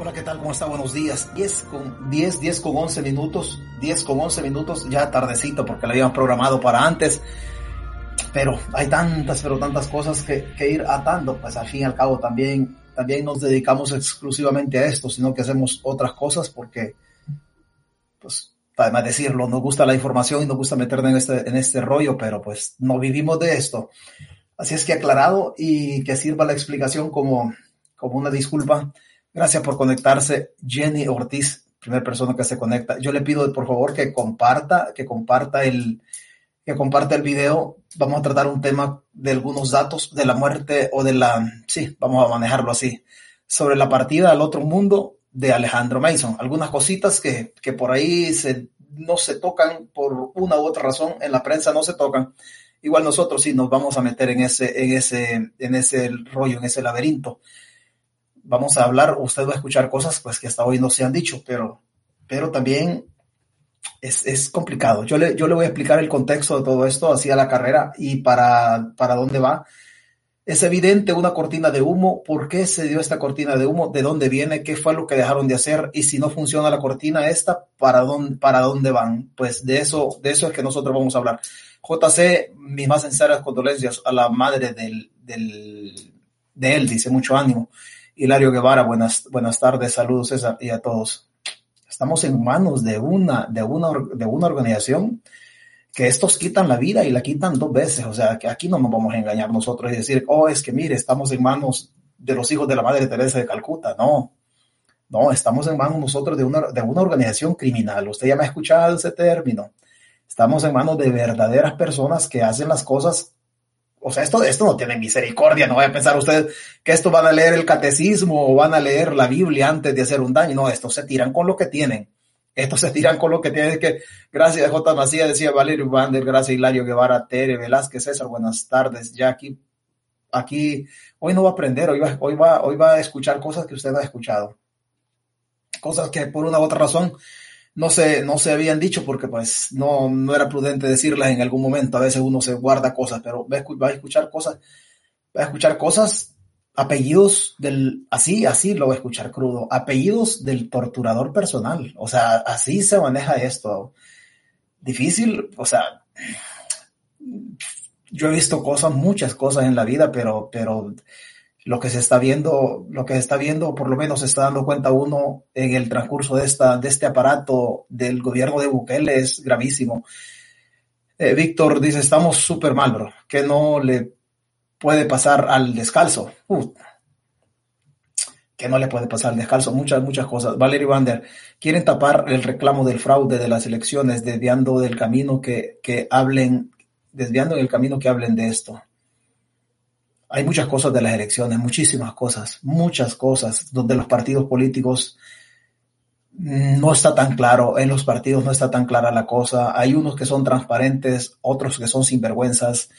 Hola, ¿qué tal? ¿Cómo está? Buenos días. 10 con 10, 10 con 11 minutos, 10 con 11 minutos, ya tardecito porque lo habían programado para antes. Pero hay tantas, pero tantas cosas que, que, ir atando, pues al fin y al cabo también, también nos dedicamos exclusivamente a esto, sino que hacemos otras cosas porque, pues, además decirlo, nos gusta la información y nos gusta meternos en este, en este rollo, pero pues no vivimos de esto. Así es que aclarado y que sirva la explicación como, como una disculpa. Gracias por conectarse, Jenny Ortiz, primera persona que se conecta. Yo le pido por favor que comparta, que comparta el, que comparta el video. Vamos a tratar un tema de algunos datos de la muerte o de la, sí, vamos a manejarlo así, sobre la partida al otro mundo de Alejandro Mason. Algunas cositas que, que por ahí se, no se tocan por una u otra razón, en la prensa no se tocan. Igual nosotros sí nos vamos a meter en ese, en ese, en ese rollo, en ese laberinto vamos a hablar, usted va a escuchar cosas pues que hasta hoy no se han dicho, pero, pero también es, es complicado. Yo le, yo le voy a explicar el contexto de todo esto, así a la carrera y para, para dónde va. Es evidente una cortina de humo. ¿Por qué se dio esta cortina de humo? ¿De dónde viene? ¿Qué fue lo que dejaron de hacer? Y si no funciona la cortina esta, ¿para dónde, para dónde van? Pues de eso, de eso es que nosotros vamos a hablar. JC, mis más sinceras condolencias a la madre del, del, de él, dice mucho ánimo. Hilario Guevara, buenas, buenas tardes, saludos César y a todos. Estamos en manos de una, de una, de una organización que estos quitan la vida y la quitan dos veces. O sea, que aquí no nos vamos a engañar nosotros y decir, oh, es que mire, estamos en manos de los hijos de la Madre Teresa de Calcuta. No, no, estamos en manos nosotros de una, de una organización criminal. Usted ya me ha escuchado ese término. Estamos en manos de verdaderas personas que hacen las cosas o sea, esto, esto no tiene misericordia, no vaya a pensar usted que esto van a leer el catecismo o van a leer la Biblia antes de hacer un daño, no, estos se tiran con lo que tienen, estos se tiran con lo que tienen, que gracias J. Macías, decía Valerio Bander, gracias Hilario Guevara, Tere, Velázquez, César, buenas tardes, ya aquí, aquí, hoy no va a aprender, hoy va, hoy va, hoy va a escuchar cosas que usted no ha escuchado, cosas que por una u otra razón no se, no se habían dicho porque pues no, no era prudente decirlas en algún momento. A veces uno se guarda cosas, pero va a, escuchar cosas, va a escuchar cosas, apellidos del, así, así lo va a escuchar crudo, apellidos del torturador personal. O sea, así se maneja esto. Difícil, o sea, yo he visto cosas, muchas cosas en la vida, pero, pero lo que se está viendo, lo que se está viendo, por lo menos se está dando cuenta uno en el transcurso de esta, de este aparato del gobierno de Bukele es gravísimo. Eh, Víctor dice, estamos súper mal, bro, que no le puede pasar al descalzo. Uh, que no le puede pasar al descalzo, muchas, muchas cosas. Valerie Vander, quieren tapar el reclamo del fraude de las elecciones, desviando del camino que, que hablen, desviando el camino que hablen de esto hay muchas cosas de las elecciones, muchísimas cosas, muchas cosas donde los partidos políticos no está tan claro, en los partidos no está tan clara la cosa, hay unos que son transparentes, otros que son sinvergüenzas.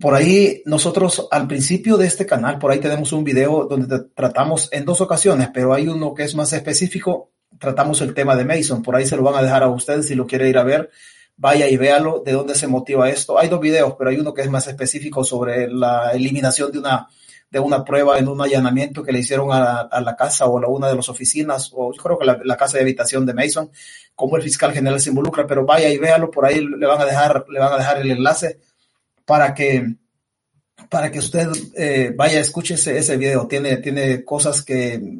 Por ahí nosotros al principio de este canal, por ahí tenemos un video donde tratamos en dos ocasiones, pero hay uno que es más específico, tratamos el tema de Mason, por ahí se lo van a dejar a ustedes si lo quiere ir a ver vaya y véalo de dónde se motiva esto. Hay dos videos, pero hay uno que es más específico sobre la eliminación de una, de una prueba en un allanamiento que le hicieron a, la casa o a una de las oficinas, o yo creo que la, casa de habitación de Mason, cómo el fiscal general se involucra, pero vaya y véalo, por ahí le van a dejar, le van a dejar el enlace para que para que usted eh, vaya, escuche ese, ese video. Tiene, tiene cosas que,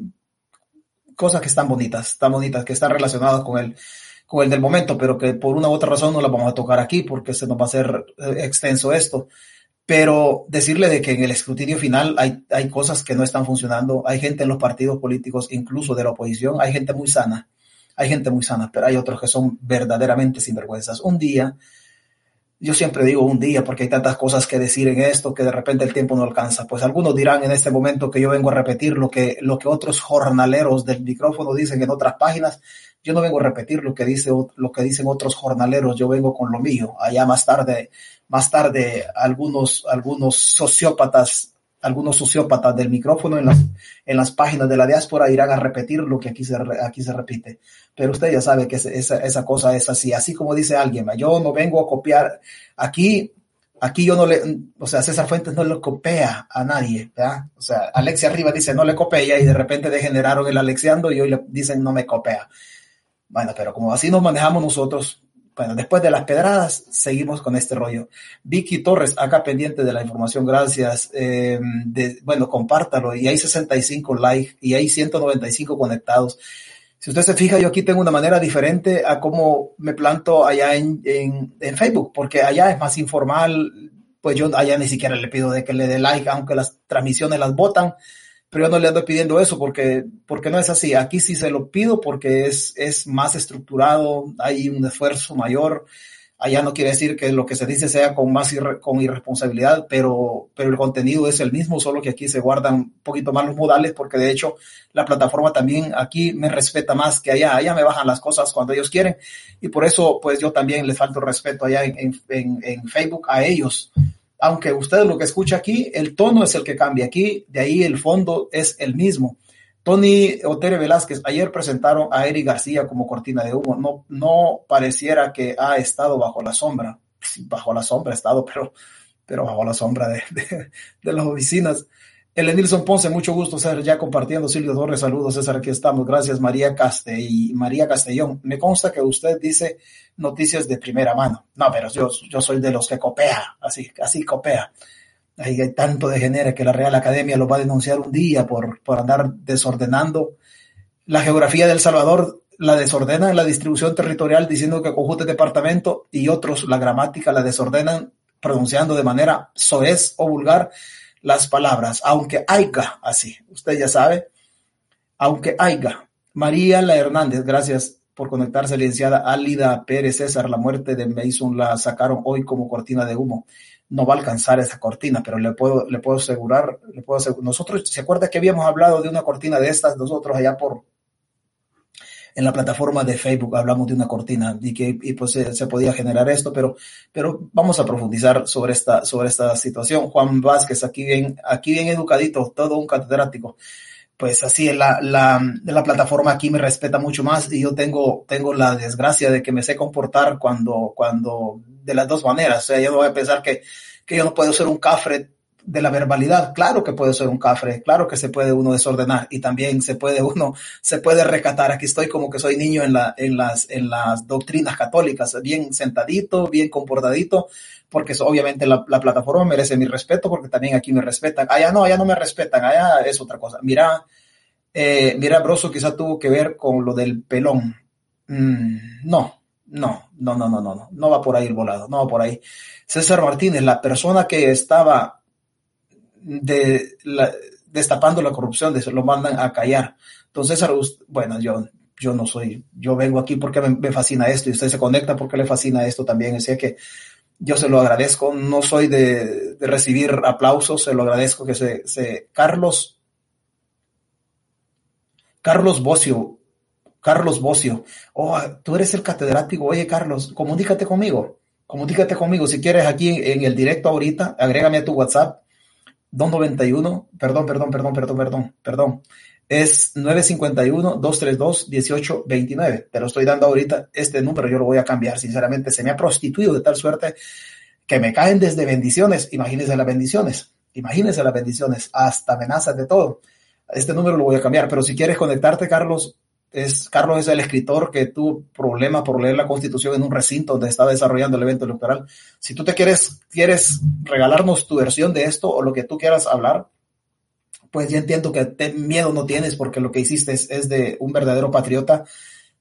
cosas que están bonitas, están bonitas, que están relacionadas con el, con el del momento, pero que por una u otra razón no la vamos a tocar aquí porque se nos va a hacer eh, extenso esto. Pero decirle de que en el escrutinio final hay, hay cosas que no están funcionando, hay gente en los partidos políticos, incluso de la oposición, hay gente muy sana, hay gente muy sana, pero hay otros que son verdaderamente sinvergüenzas. Un día, yo siempre digo un día porque hay tantas cosas que decir en esto que de repente el tiempo no alcanza. Pues algunos dirán en este momento que yo vengo a repetir lo que, lo que otros jornaleros del micrófono dicen en otras páginas. Yo no vengo a repetir lo que dice, lo que dicen otros jornaleros. Yo vengo con lo mío. Allá más tarde, más tarde, algunos, algunos sociópatas algunos sociópatas del micrófono en las, en las páginas de la diáspora irán a repetir lo que aquí se, aquí se repite. Pero usted ya sabe que esa, esa cosa es así, así como dice alguien, yo no vengo a copiar, aquí, aquí yo no le, o sea, César Fuentes no le copia a nadie, ¿verdad? O sea, Alexia arriba dice no le copia y de repente degeneraron el Alexiando y hoy le dicen no me copia. Bueno, pero como así nos manejamos nosotros, bueno, después de las pedradas, seguimos con este rollo. Vicky Torres, acá pendiente de la información, gracias. Eh, bueno, compártalo. Y hay 65 likes y hay 195 conectados. Si usted se fija, yo aquí tengo una manera diferente a cómo me planto allá en, en, Facebook, porque allá es más informal. Pues yo allá ni siquiera le pido de que le dé like, aunque las transmisiones las votan pero yo no le ando pidiendo eso porque, porque no es así. Aquí sí se lo pido porque es, es más estructurado, hay un esfuerzo mayor. Allá no quiere decir que lo que se dice sea con más con irresponsabilidad, pero, pero el contenido es el mismo, solo que aquí se guardan un poquito más los modales porque de hecho la plataforma también aquí me respeta más que allá. Allá me bajan las cosas cuando ellos quieren y por eso pues yo también les falto respeto allá en, en, en Facebook a ellos aunque usted lo que escucha aquí, el tono es el que cambia aquí, de ahí el fondo es el mismo. Tony Otere Velázquez, ayer presentaron a Eric García como cortina de humo. No, pareciera que ha estado bajo la sombra. bajo la sombra ha estado, pero, bajo la sombra de, de las oficinas. El Nilson Ponce, mucho gusto ser ya compartiendo. Silvio Torres, saludos, César, aquí estamos. Gracias, María Caste y María Castellón. Me consta que usted dice noticias de primera mano. No, pero yo, yo soy de los que copea, así, así copea. Hay, tanto de que la Real Academia lo va a denunciar un día por, por andar desordenando. La geografía del Salvador la desordena en la distribución territorial diciendo que conjunto departamento y otros la gramática la desordenan pronunciando de manera soez o vulgar las palabras, aunque haya, así, usted ya sabe, aunque haya. María La Hernández, gracias por conectarse, licenciada Álida Pérez César, la muerte de Mason la sacaron hoy como cortina de humo. No va a alcanzar esa cortina, pero le puedo, le puedo asegurar, le puedo asegurar. Nosotros, ¿se acuerda que habíamos hablado de una cortina de estas nosotros allá por, en la plataforma de Facebook hablamos de una cortina y que y pues se, podía generar esto, pero, pero vamos a profundizar sobre esta, sobre esta situación. Juan Vázquez, aquí bien, aquí bien educadito, todo un catedrático. Pues así la, la, la plataforma aquí me respeta mucho más y yo tengo, tengo la desgracia de que me sé comportar cuando, cuando, de las dos maneras. O sea, yo no voy a pensar que, que yo no puedo ser un cafre de la verbalidad, claro que puede ser un cafre, claro que se puede uno desordenar y también se puede uno, se puede recatar. Aquí estoy como que soy niño en, la, en, las, en las doctrinas católicas, bien sentadito, bien comportadito, porque obviamente la, plataforma merece mi respeto, porque también aquí me respetan. Allá no, allá no me respetan, allá es otra cosa. Mira, eh, mira, Broso quizá tuvo que ver con lo del pelón. Mm, no, no, no, no, no, no, no, no va por ahí el volado, no va por ahí. César Martínez, la persona que estaba de la, destapando la corrupción, de, lo mandan a callar. Entonces, bueno, yo, yo no soy, yo vengo aquí porque me, fascina esto y usted se conecta porque le fascina esto también. Decía que yo se lo agradezco, no soy de, de recibir aplausos, se lo agradezco que se, se, Carlos, Carlos Bocio, Carlos Bocio, oh, tú eres el catedrático, oye Carlos, comunícate conmigo, comunícate conmigo, si quieres aquí en el directo ahorita, agrégame a tu WhatsApp, 291, perdón, perdón, perdón, perdón, perdón, perdón. Es 951-232-1829. Te lo estoy dando ahorita. Este número yo lo voy a cambiar. Sinceramente, se me ha prostituido de tal suerte que me caen desde bendiciones. Imagínense las bendiciones. Imagínense las bendiciones. Hasta amenazas de todo. Este número lo voy a cambiar. Pero si quieres conectarte, Carlos, es, Carlos es el escritor que tuvo problemas por leer la constitución en un recinto donde estaba desarrollando el evento electoral. Si tú te quieres, quieres regalarnos tu versión de esto o lo que tú quieras hablar, pues ya entiendo que miedo no tienes porque lo que hiciste es, de un verdadero patriota.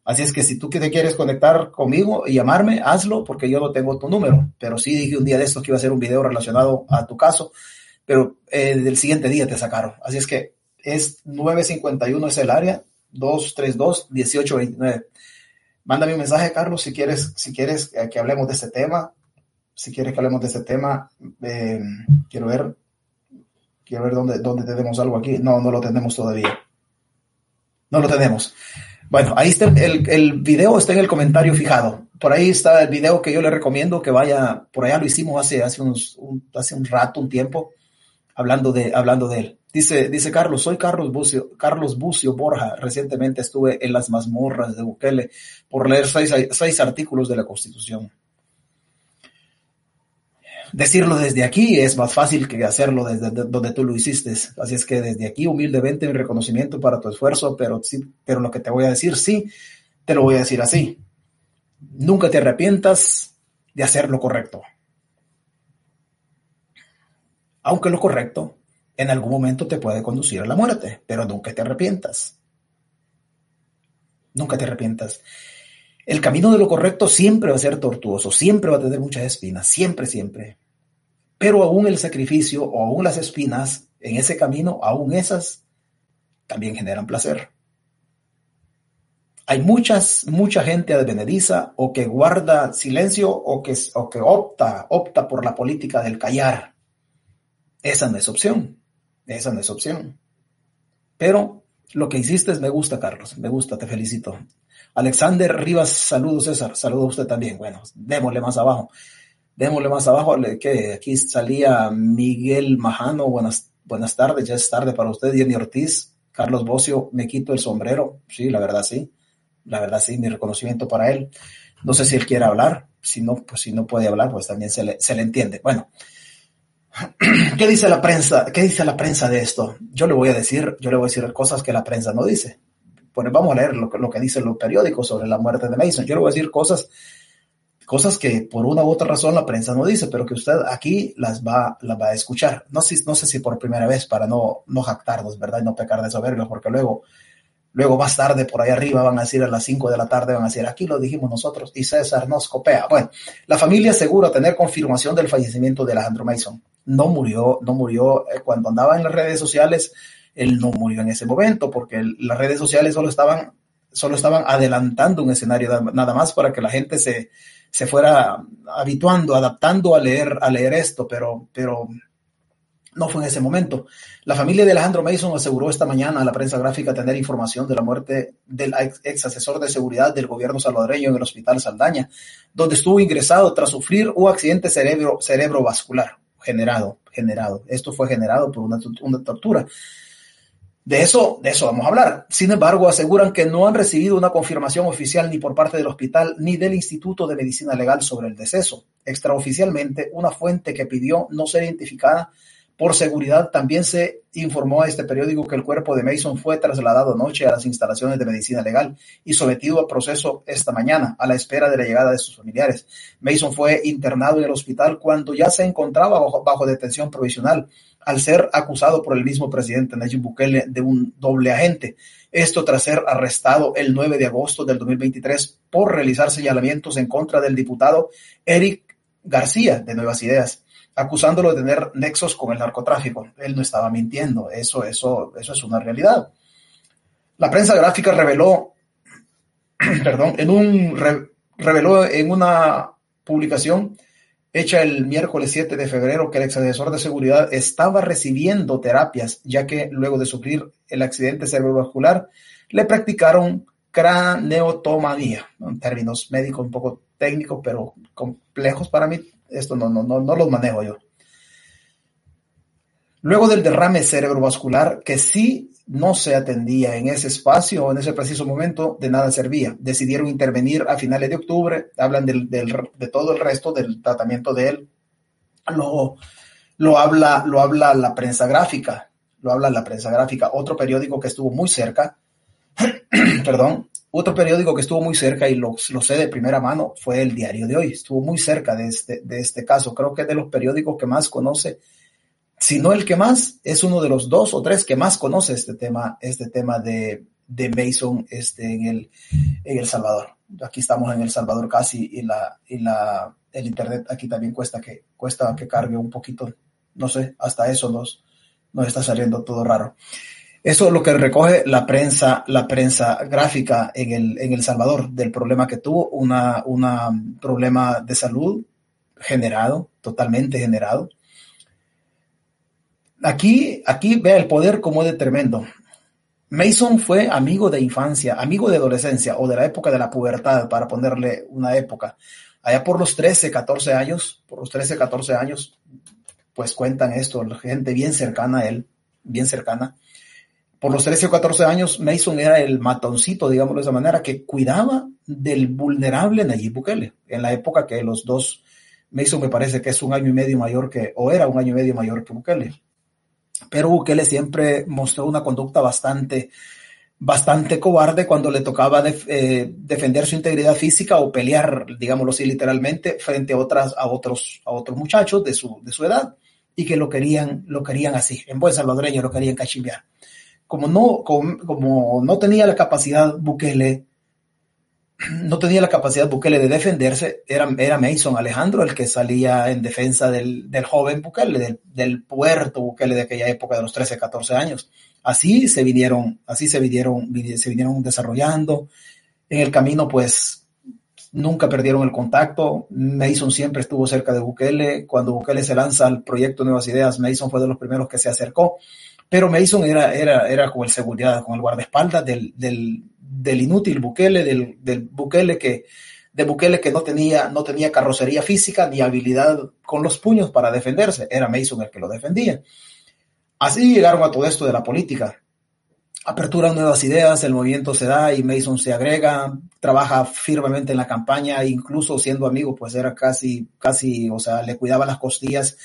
Así es que si tú te quieres conectar conmigo y llamarme, hazlo porque yo no tengo tu número. Pero sí dije un día de esto que iba a ser un video relacionado a tu caso, pero el del siguiente día te sacaron. Así es que es 951 es el área, 232-1829. Mándame un mensaje, Carlos, si quieres, si quieres que hablemos de este tema. si quieres que hablemos de este tema, eh, quiero ver, quiero ver dónde, dónde tenemos algo aquí. No, no lo tenemos todavía. No lo tenemos. Bueno, ahí está el, el video, está en el comentario fijado. Por ahí está el video que yo le recomiendo que vaya, por allá lo hicimos hace, hace, unos, un, hace un rato, un tiempo, hablando de, hablando de él. Dice, dice Carlos, soy Carlos Bucio, Carlos Bucio Borja. Recientemente estuve en las mazmorras de Bukele por leer seis, seis artículos de la Constitución. Decirlo desde aquí es más fácil que hacerlo desde donde tú lo hiciste. Así es que desde aquí, humildemente, mi reconocimiento para tu esfuerzo, pero sí, pero lo que te voy a decir, sí, te lo voy a decir así. Nunca te arrepientas de hacer lo correcto. Aunque lo correcto en algún momento te puede conducir a la muerte, pero nunca te arrepientas. Nunca te arrepientas. El camino de lo correcto siempre va a ser tortuoso, siempre va a tener muchas espinas, siempre, siempre. Pero aún el sacrificio o aún las espinas en ese camino, aún esas, también generan placer. Hay muchas, mucha gente advenediza o que guarda silencio o que, o que opta, opta por la política del callar. Esa no es opción. Esa no es opción. Pero lo que hiciste me gusta, Carlos. Me gusta, te felicito. Alexander Rivas, saludos, César. Saludos a usted también. Bueno, démosle más abajo. Démosle más abajo. Que aquí salía Miguel Majano. Buenas, buenas tardes. Ya es tarde para usted. Jenny Ortiz. Carlos Bocio, me quito el sombrero. Sí, la verdad sí. La verdad sí, mi reconocimiento para él. No sé si él quiere hablar. Si no, pues si no puede hablar, pues también se le, se le entiende. Bueno, ¿Qué dice la prensa? ¿Qué dice la prensa de esto? Yo le voy a decir, yo le voy a decir cosas que la prensa no dice. Pues vamos a leer lo, que dicen los periódicos sobre la muerte de Mason. Yo le voy a decir cosas, cosas que por una u otra razón la prensa no dice, pero que usted aquí las va, las va a escuchar. No sé, no sé si por primera vez para no, no jactarnos, ¿verdad? Y no pecar de soberbio, porque luego Luego más tarde por ahí arriba van a decir a las 5 de la tarde, van a decir, aquí lo dijimos nosotros y César nos copia. Bueno, la familia asegura tener confirmación del fallecimiento de Alejandro Mason. No murió, no murió eh, cuando andaba en las redes sociales, él no murió en ese momento porque las redes sociales solo estaban, solo estaban adelantando un escenario nada más para que la gente se, se fuera habituando, adaptando a leer, a leer esto, pero, pero no fue en ese momento. La familia de Alejandro Mason aseguró esta mañana a la prensa gráfica tener información de la muerte del ex asesor de seguridad del gobierno salvadoreño en el hospital Saldaña, donde estuvo ingresado tras sufrir un accidente cerebro, cerebrovascular generado, generado. Esto fue generado por una, una tortura. De eso, de eso vamos a hablar. Sin embargo, aseguran que no han recibido una confirmación oficial ni por parte del hospital ni del Instituto de Medicina Legal sobre el deceso. Extraoficialmente, una fuente que pidió no ser identificada por seguridad, también se informó a este periódico que el cuerpo de Mason fue trasladado anoche a las instalaciones de medicina legal y sometido a proceso esta mañana a la espera de la llegada de sus familiares. Mason fue internado en el hospital cuando ya se encontraba bajo, detención provisional al ser acusado por el mismo presidente Nayib Bukele de un doble agente. Esto tras ser arrestado el 9 de agosto del 2023 por realizar señalamientos en contra del diputado Eric García de Nuevas Ideas acusándolo de tener nexos con el narcotráfico. Él no estaba mintiendo, eso, eso, eso es una realidad. La prensa gráfica reveló, perdón, en un, reveló en una publicación hecha el miércoles 7 de febrero que el exasesor de seguridad estaba recibiendo terapias, ya que luego de sufrir el accidente cerebrovascular, le practicaron craneotomanía, en términos médicos un poco técnicos, pero complejos para mí, esto no, no, no, no manejo yo. Luego del derrame cerebrovascular, que sí no se atendía en ese espacio o en ese preciso momento, de nada servía. Decidieron intervenir a finales de octubre, hablan del, de todo el resto del tratamiento de él. Lo, lo, habla, lo habla la prensa gráfica, lo habla la prensa gráfica, otro periódico que estuvo muy cerca, perdón, otro periódico que estuvo muy cerca y lo, lo, sé de primera mano fue el Diario de Hoy. Estuvo muy cerca de este, de este caso. Creo que es de los periódicos que más conoce, si no el que más, es uno de los dos o tres que más conoce este tema, este tema de, de Mason este, en, el, en El Salvador. Aquí estamos en El Salvador casi y, la, y la, el Internet aquí también cuesta que, cuesta que cargue un poquito. No sé, hasta eso nos, nos está saliendo todo raro. Eso es lo que recoge la prensa, la prensa gráfica en el, en El Salvador, del problema que tuvo, una, una problema de salud generado, totalmente generado. Aquí, aquí vea el poder como es de tremendo. Mason fue amigo de infancia, amigo de adolescencia o de la época de la pubertad, para ponerle una época. Allá por los 13, 14 años, por los 13, 14 años, pues cuentan esto, gente bien cercana a él, bien cercana. Por los 13 o 14 años, Mason era el matoncito, digámoslo de esa manera, que cuidaba del vulnerable Nayib Bukele, en la época que los dos, Mason me parece que es un año y medio mayor que, o era un año y medio mayor que Bukele pero Bukele siempre mostró una conducta bastante, bastante cobarde cuando le tocaba eh, defender su integridad física o pelear, digámoslo así literalmente, frente a, otras, a, otros, a otros muchachos de su, de su edad y que lo querían, lo querían así, en buen salvadoreño lo querían cachimbear. Como no, como, como no tenía la capacidad Bukele no tenía la capacidad Bukele de defenderse, era, era Mason Alejandro el que salía en defensa del, del joven Bukele, del, del, puerto Bukele de aquella época de los 13, 14 años. Así se vinieron, así se vinieron, se vinieron desarrollando. En el camino, pues, nunca perdieron el contacto. Mason siempre estuvo cerca de Bukele. Cuando Bukele se lanza al proyecto Nuevas Ideas, Mason fue de los primeros que se acercó. Pero Mason era, era, era como el seguridad, como el guardaespaldas del, del, del inútil Bukele, del, del Bukele que, de Bukele que no tenía, no tenía carrocería física ni habilidad con los puños para defenderse. Era Mason el que lo defendía. Así llegaron a todo esto de la política. Apertura nuevas ideas, el movimiento se da y Mason se agrega, trabaja firmemente en la campaña, incluso siendo amigo, pues era casi, casi, o sea, le cuidaba las costillas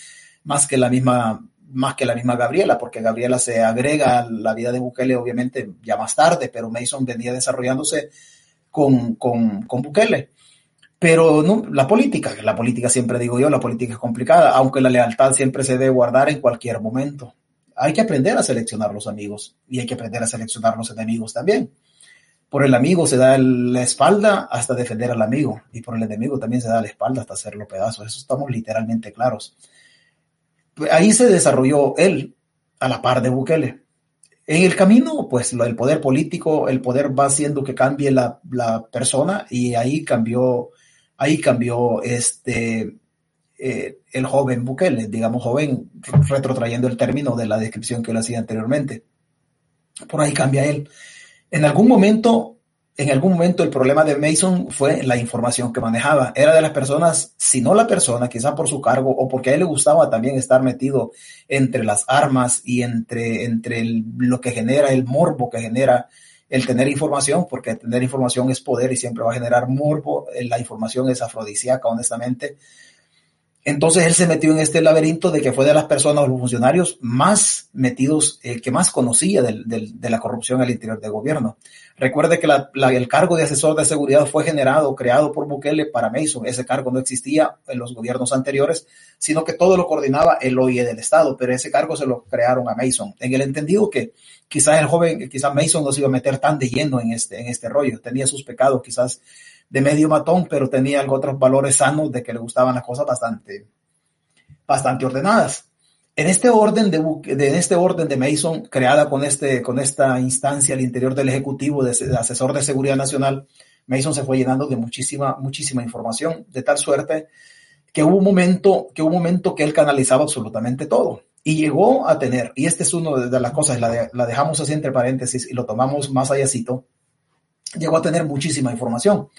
más que la misma más que la misma Gabriela, porque Gabriela se agrega a la vida de Bukele obviamente ya más tarde, pero Mason venía desarrollándose con, con, con Bukele. Pero la política, la política siempre digo yo, la política es complicada, aunque la lealtad siempre se debe guardar en cualquier momento. Hay que aprender a seleccionar los amigos y hay que aprender a seleccionar los enemigos también. Por el amigo se da la espalda hasta defender al amigo y por el enemigo también se da la espalda hasta hacerlo pedazos. Eso estamos literalmente claros ahí se desarrolló él a la par de Bukele. En el camino, pues el poder político, el poder va haciendo que cambie la, la persona y ahí cambió, ahí cambió este, eh, el joven Bukele, digamos joven, retrotrayendo el término de la descripción que le hacía anteriormente. Por ahí cambia él. En algún momento en algún momento el problema de Mason fue la información que manejaba. Era de las personas, si no la persona, quizá por su cargo o porque a él le gustaba también estar metido entre las armas y entre, entre lo que genera el morbo que genera el tener información, porque tener información es poder y siempre va a generar morbo. La información es afrodisíaca, honestamente. Entonces él se metió en este laberinto de que fue de las personas, los funcionarios más metidos, el que más conocía de la corrupción al interior del gobierno. Recuerde que el cargo de asesor de seguridad fue generado, creado por Bukele para Mason. Ese cargo no existía en los gobiernos anteriores, sino que todo lo coordinaba el OIE del Estado, pero ese cargo se lo crearon a Mason. En el entendido que quizás el joven, quizás Mason no se iba a meter tan de lleno en este, en este rollo. Tenía sus pecados, quizás de medio matón, pero tenía otros valores sanos de que le gustaban las cosas bastante, bastante ordenadas. En este orden de, en este orden de Mason, creada con, este, con esta instancia al interior del Ejecutivo de, asesor de seguridad nacional, Mason se fue llenando de muchísima, muchísima información, de tal suerte que hubo un momento, que hubo un momento que él canalizaba absolutamente todo. Y llegó a tener, y este es uno de, las cosas, la, la dejamos así entre paréntesis y lo tomamos más allácito, llegó a tener muchísima información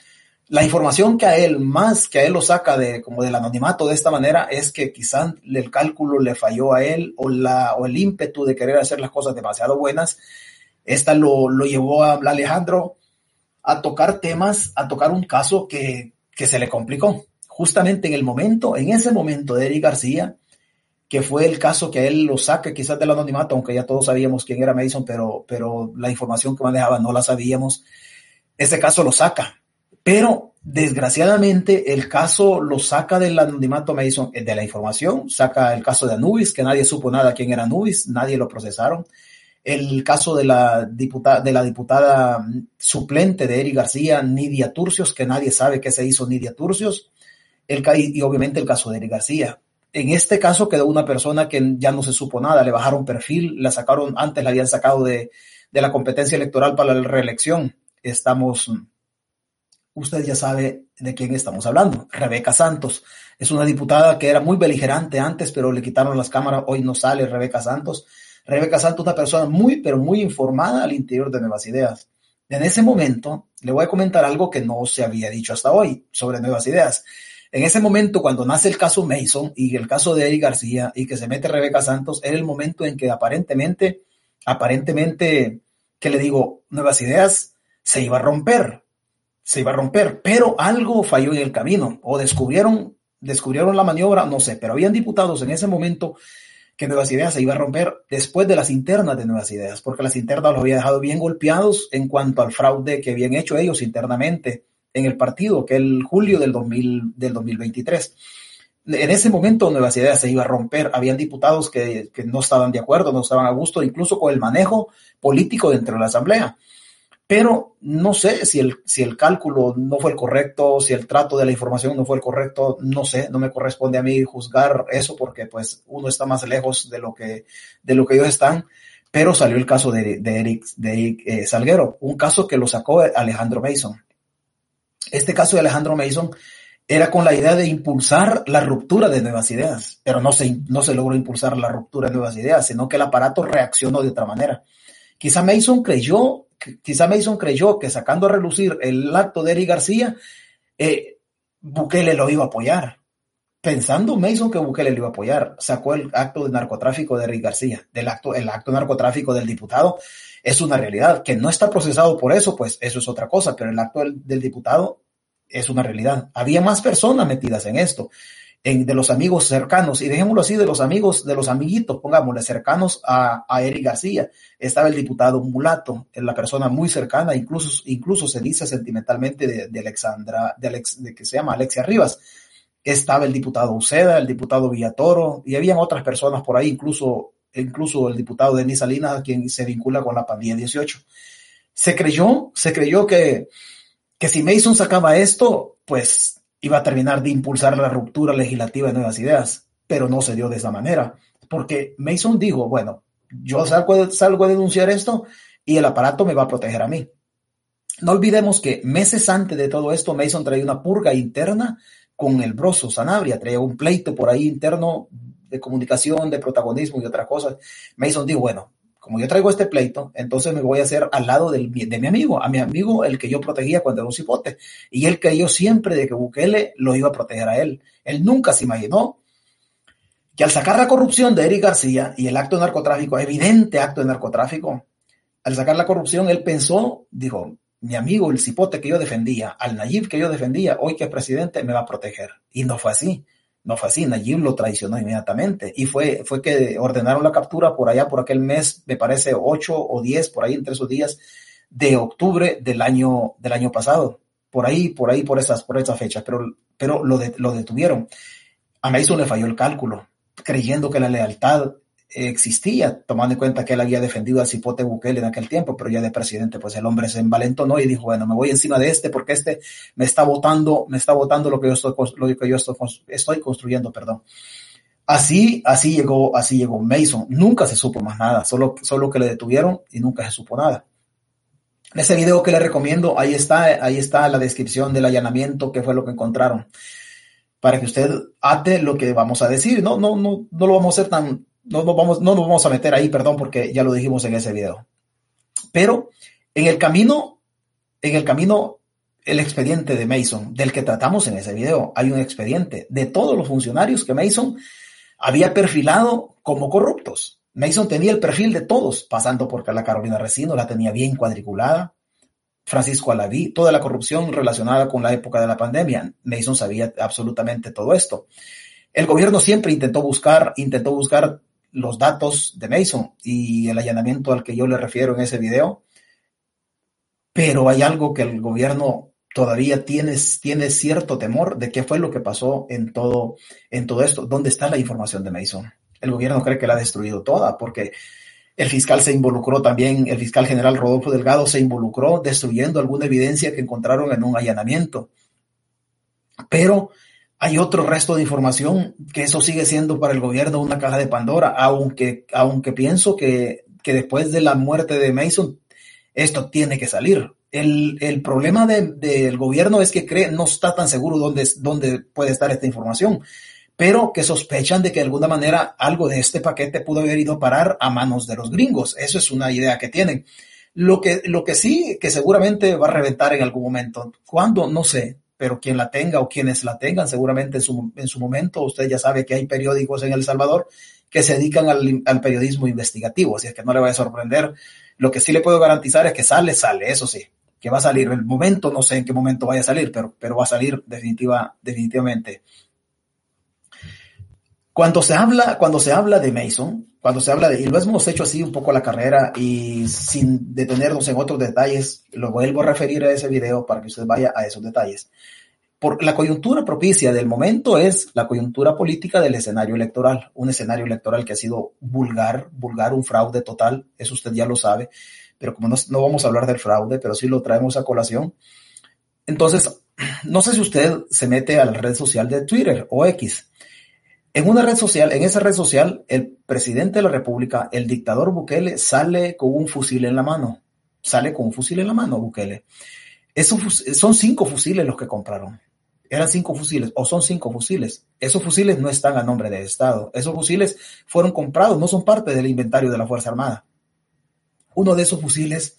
la información que a él, más que a él lo saca de como del anonimato de esta manera, es que quizás el cálculo le falló a él o, la, o el ímpetu de querer hacer las cosas demasiado buenas. Esta lo, lo llevó a Alejandro a tocar temas, a tocar un caso que, que se le complicó. Justamente en el momento, en ese momento de Eric García, que fue el caso que a él lo saca quizás del anonimato, aunque ya todos sabíamos quién era Mason, pero, pero la información que manejaba no la sabíamos. Ese caso lo saca pero desgraciadamente el caso lo saca del anonimato Mason, eh, de la información, saca el caso de Anubis, que nadie supo nada quién era Anubis, nadie lo procesaron. El caso de la diputada, de la diputada suplente de Eric García, Nidia Turcios, que nadie sabe qué se hizo Nidia Turcios. El, y obviamente el caso de Eric García. En este caso quedó una persona que ya no se supo nada, le bajaron perfil, la sacaron, antes la habían sacado de, de la competencia electoral para la reelección. Estamos Usted ya sabe de quién estamos hablando. Rebeca Santos es una diputada que era muy beligerante antes, pero le quitaron las cámaras. Hoy no sale Rebeca Santos. Rebeca Santos, una persona muy, pero muy informada al interior de Nuevas Ideas. En ese momento, le voy a comentar algo que no se había dicho hasta hoy sobre Nuevas Ideas. En ese momento, cuando nace el caso Mason y el caso de Eddie García y que se mete Rebeca Santos, era el momento en que aparentemente, aparentemente, que le digo, Nuevas Ideas se iba a romper, se iba a romper, pero algo falló en el camino o descubrieron, descubrieron la maniobra, no sé, pero habían diputados en ese momento que Nuevas Ideas se iba a romper después de las internas de Nuevas Ideas, porque las internas los había dejado bien golpeados en cuanto al fraude que habían hecho ellos internamente en el partido, que el julio del, 2000, del 2023. En ese momento Nuevas Ideas se iba a romper, habían diputados que, que no estaban de acuerdo, no estaban a gusto, incluso con el manejo político dentro de la Asamblea. Pero no sé si el, si el cálculo no fue el correcto, si el trato de la información no fue el correcto, no sé, no me corresponde a mí juzgar eso porque pues uno está más lejos de lo que, de lo que ellos están pero salió el caso de, de Eric, de Eric eh, Salguero, un caso que lo sacó Alejandro Mason. Este caso de Alejandro Mason era con la idea de impulsar la ruptura de nuevas ideas, pero no se, no se logró impulsar la ruptura de nuevas ideas, sino que el aparato reaccionó de otra manera. Quizá Mason creyó, quizá Mason creyó que sacando a relucir el acto de Eric García, eh, Bukele lo iba a apoyar. Pensando Mason que Bukele lo iba a apoyar, sacó el acto de narcotráfico de Eric García, del acto, el acto de narcotráfico del diputado, es una realidad. Que no está procesado por eso, pues eso es otra cosa, pero el acto del, diputado es una realidad. Había más personas metidas en esto, en, de los amigos cercanos, y dejémoslo así, de los amigos, de los amiguitos, pongámosle, cercanos a, a Eric García. Estaba el diputado Mulato, la persona muy cercana, incluso, incluso se dice sentimentalmente de, de Alexandra, de, Alex, de que se llama Alexia Rivas. Estaba el diputado Uceda, el diputado Villatoro, y habían otras personas por ahí, incluso incluso el diputado Denis Salinas, quien se vincula con la pandilla 18. Se creyó, se creyó que, que si Mason sacaba esto, pues iba a terminar de impulsar la ruptura legislativa de nuevas ideas, pero no se dio de esa manera, porque Mason dijo, bueno, yo salgo, salgo a denunciar esto y el aparato me va a proteger a mí. No olvidemos que meses antes de todo esto, Mason traía una purga interna con el broso Sanabria, traía un pleito por ahí interno de comunicación, de protagonismo y otras cosas. Mason dijo, bueno, como yo traigo este pleito, entonces me voy a hacer al lado de mi amigo, a mi amigo, el que yo protegía cuando era un cipote. Y él creyó siempre de que Bukele lo iba a proteger a él. Él nunca se imaginó que al sacar la corrupción de Eric García y el acto de narcotráfico, evidente acto de narcotráfico, al sacar la corrupción, él pensó, dijo, mi amigo, el cipote que yo defendía, al Nayib que yo defendía, hoy que es presidente, me va a proteger. Y no fue así. No fue así, lo traicionó inmediatamente y fue, fue que ordenaron la captura por allá, por aquel mes, me parece 8 o 10, por ahí entre esos días de octubre del año, del año pasado. Por ahí, por ahí, por esas, por esas fechas, pero, pero lo detuvieron. A Mason le falló el cálculo, creyendo que la lealtad existía, tomando en cuenta que él había defendido al cipote Bukele en aquel tiempo, pero ya de presidente, pues el hombre se envalentonó y dijo, bueno, me voy encima de este porque este me está votando, me está votando lo que yo estoy, lo que yo estoy, construyendo, perdón. Así, así llegó, así llegó Mason. Nunca se supo más nada, solo, solo que le detuvieron y nunca se supo nada. En ese video que le recomiendo, ahí está, ahí está la descripción del allanamiento, qué fue lo que encontraron, para que usted ate lo que vamos a decir. No, no, no, no lo vamos a hacer tan, no nos vamos, no nos vamos a meter ahí, perdón, porque ya lo dijimos en ese video. Pero en el camino, en el camino, el expediente de Mason, del que tratamos en ese video, hay un expediente de todos los funcionarios que Mason había perfilado como corruptos. Mason tenía el perfil de todos, pasando por la Carolina Resino, la tenía bien cuadriculada. Francisco Alaví, toda la corrupción relacionada con la época de la pandemia. Mason sabía absolutamente todo esto. El gobierno siempre intentó buscar, intentó buscar los datos de Mason y el allanamiento al que yo le refiero en ese video. Pero hay algo que el gobierno todavía tiene, tiene cierto temor de qué fue lo que pasó en todo, en todo esto. ¿Dónde está la información de Mason? El gobierno cree que la ha destruido toda porque el fiscal se involucró también, el fiscal general Rodolfo Delgado se involucró destruyendo alguna evidencia que encontraron en un allanamiento. Pero hay otro resto de información que eso sigue siendo para el gobierno una caja de Pandora, aunque, aunque pienso que, que después de la muerte de Mason, esto tiene que salir. El, el problema del de, gobierno es que cree, no está tan seguro dónde, dónde puede estar esta información, pero que sospechan de que de alguna manera algo de este paquete pudo haber ido a parar a manos de los gringos. Eso es una idea que tienen. Lo que, lo que sí, que seguramente va a reventar en algún momento. ¿Cuándo? No sé, pero quien la tenga o quienes la tengan, seguramente en su, en su momento, usted ya sabe que hay periódicos en El Salvador que se dedican al, al, periodismo investigativo, así es que no le va a sorprender. Lo que sí le puedo garantizar es que sale, sale, eso sí, que va a salir. El momento, no sé en qué momento vaya a salir, pero, pero va a salir definitiva, definitivamente. Cuando se habla, cuando se habla de Mason, cuando se habla de, y lo hemos hecho así un poco a la carrera y sin detenernos en otros detalles, lo vuelvo a referir a ese video para que usted vaya a esos detalles. Por la coyuntura propicia del momento es la coyuntura política del escenario electoral, un escenario electoral que ha sido vulgar, vulgar, un fraude total, eso usted ya lo sabe, pero como no, no vamos a hablar del fraude, pero sí lo traemos a colación. Entonces, no sé si usted se mete a la red social de Twitter o X en una red social, en esa red social, el presidente de la República, el dictador Bukele, sale con un fusil en la mano. Sale con un fusil en la mano, Bukele. Esos, son cinco fusiles los que compraron. Eran cinco fusiles, o son cinco fusiles. Esos fusiles no están a nombre del Estado. Esos fusiles fueron comprados, no son parte del inventario de la Fuerza Armada. Uno de esos fusiles,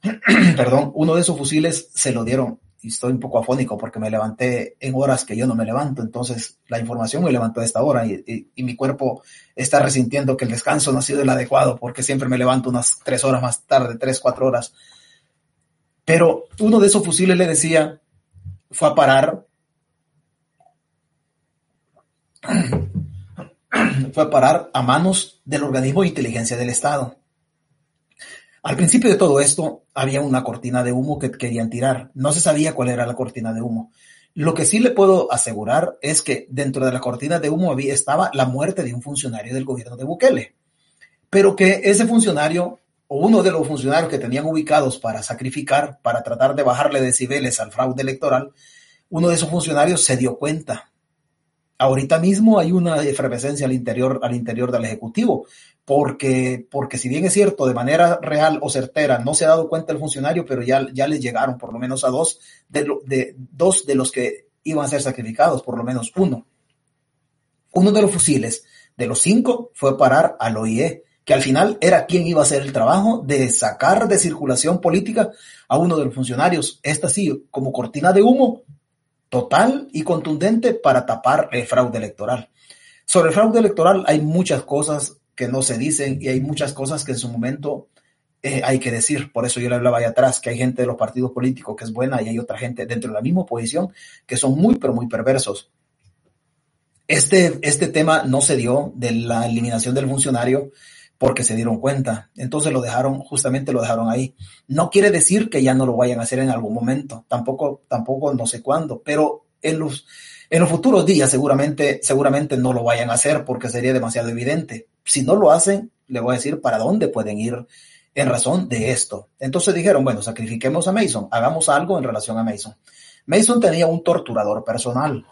perdón, uno de esos fusiles se lo dieron y estoy un poco afónico porque me levanté en horas que yo no me levanto, entonces la información me levantó a esta hora y, mi cuerpo está resintiendo que el descanso no ha sido el adecuado porque siempre me levanto unas tres horas más tarde, tres, cuatro horas. Pero uno de esos fusiles le decía, fue parar, fue a parar a manos del organismo de inteligencia del Estado. Al principio de todo esto había una cortina de humo que querían tirar. No se sabía cuál era la cortina de humo. Lo que sí le puedo asegurar es que dentro de la cortina de humo había, estaba la muerte de un funcionario del gobierno de Bukele. Pero que ese funcionario o uno de los funcionarios que tenían ubicados para sacrificar, para tratar de bajarle decibeles al fraude electoral, uno de esos funcionarios se dio cuenta ahorita mismo hay una efervescencia al interior, al interior del Ejecutivo, porque, porque si bien es cierto, de manera real o certera, no se ha dado cuenta el funcionario, pero ya, ya les llegaron por lo menos a dos de, de, dos de los que iban a ser sacrificados, por lo menos uno. Uno de los fusiles de los cinco fue parar al OIE, que al final era quien iba a hacer el trabajo de sacar de circulación política a uno de los funcionarios. Esta sí, como cortina de humo, total y contundente para tapar el fraude electoral. Sobre el fraude electoral hay muchas cosas que no se dicen y hay muchas cosas que en su momento eh, hay que decir. Por eso yo le hablaba ahí atrás que hay gente de los partidos políticos que es buena y hay otra gente dentro de la misma oposición que son muy, pero muy perversos. Este, este tema no se dio de la eliminación del funcionario porque se dieron cuenta. Entonces lo dejaron, justamente lo dejaron ahí. No quiere decir que ya no lo vayan a hacer en algún momento, tampoco, tampoco no sé cuándo, pero en los, en los futuros días seguramente, seguramente no lo vayan a hacer porque sería demasiado evidente. Si no lo hacen, le voy a decir para dónde pueden ir en razón de esto. Entonces dijeron, bueno, sacrifiquemos a Mason, hagamos algo en relación a Mason. Mason tenía un torturador personal,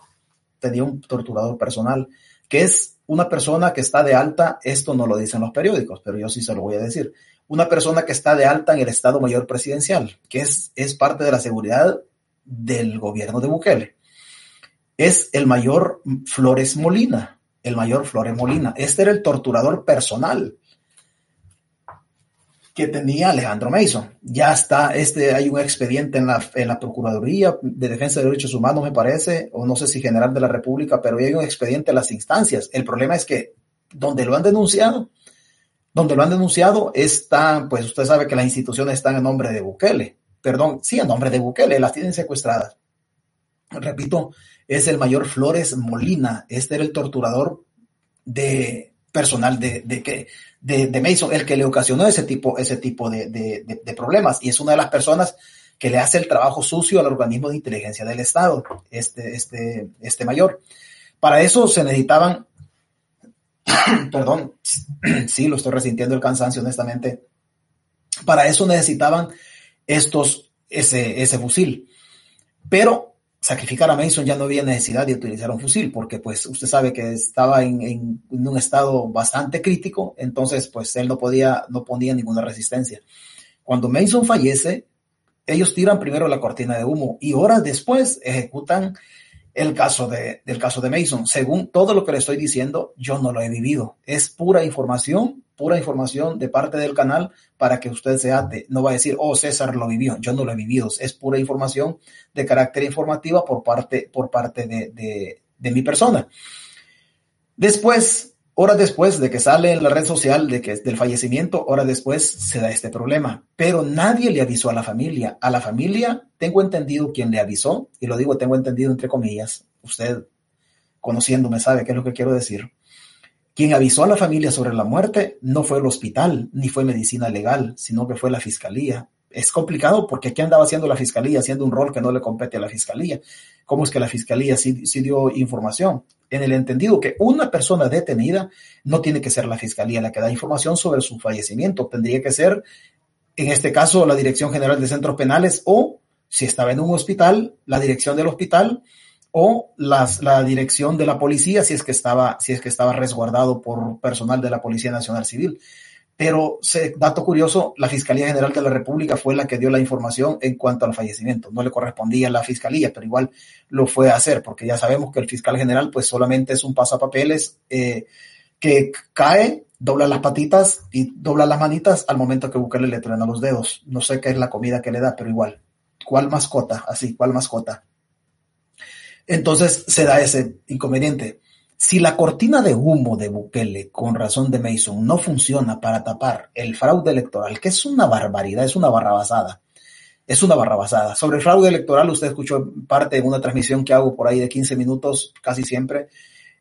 tenía un torturador personal, que es una persona que está de alta, esto no lo dicen los periódicos, pero yo sí se lo voy a decir, una persona que está de alta en el Estado Mayor Presidencial, que es, es parte de la seguridad del gobierno de Bukele. Es el mayor Flores Molina, el mayor Flores Molina. Este era el torturador personal que tenía Alejandro Mason. Ya está, este, hay un expediente en la, en la Procuraduría de Defensa de Derechos Humanos, me parece, o no sé si General de la República, pero hay un expediente en las instancias. El problema es que donde lo han denunciado, donde lo han denunciado está, pues usted sabe que las instituciones están en nombre de Bukele, perdón, sí, en nombre de Bukele, las tienen secuestradas. Repito, es el mayor Flores Molina, este era el torturador de personal de, de que de, Mason, el que le ocasionó ese tipo, ese tipo de, de, problemas. Y es una de las personas que le hace el trabajo sucio al organismo de inteligencia del Estado, este, este, este mayor. Para eso se necesitaban, perdón, sí, lo estoy resintiendo el cansancio, honestamente. Para eso necesitaban estos, ese, ese fusil. Pero sacrificar a Mason ya no había necesidad de utilizar un fusil, porque pues usted sabe que estaba en, un estado bastante crítico, entonces pues él no podía, no ponía ninguna resistencia. Cuando Mason fallece, Ellos tiran primero la cortina de humo y horas después ejecutan el caso de, del caso de Mason. Según todo lo que le estoy diciendo, yo no lo he vivido. Es pura información, pura información de parte del canal para que usted se ate. No va a decir, oh, César lo vivió. Yo no lo he vivido. Es pura información de carácter informativa por parte, por parte de, de, de mi persona. Después, horas después de que sale en la red social de que del fallecimiento, horas después se da este problema. Pero nadie le avisó a la familia. A la familia tengo entendido quien le avisó, y lo digo tengo entendido entre comillas, usted conociéndome sabe qué es lo que quiero decir. Quien avisó a la familia sobre la muerte no fue el hospital, ni fue medicina legal, sino que fue la fiscalía. Es complicado porque aquí andaba haciendo la fiscalía, haciendo un rol que no le compete a la fiscalía. ¿Cómo es que la fiscalía sí, sí dio información? En el entendido que una persona detenida no tiene que ser la fiscalía la que da información sobre su fallecimiento, tendría que ser, en este caso, la Dirección General de Centros Penales o si estaba en un hospital, la dirección del hospital o la dirección de la policía si es que estaba, si es que estaba resguardado por personal de la Policía Nacional Civil. Pero, dato curioso, la Fiscalía General de la República fue la que dio la información en cuanto al fallecimiento. No le correspondía a la Fiscalía, pero igual lo fue a hacer, porque ya sabemos que el fiscal general pues solamente es un pasapapeles eh, que cae, dobla las patitas y dobla las manitas al momento que Bukele le truena los dedos. No sé qué es la comida que le da, pero igual. ¿Cuál mascota? Así, ¿cuál mascota? Entonces se da ese inconveniente. Si la cortina de humo de Bukele, con razón de Mason, no funciona para tapar el fraude electoral, que es una barbaridad, es una barrabasada, es una barrabasada. Sobre el fraude electoral, usted escuchó parte de una transmisión que hago por ahí de 15 minutos, casi siempre,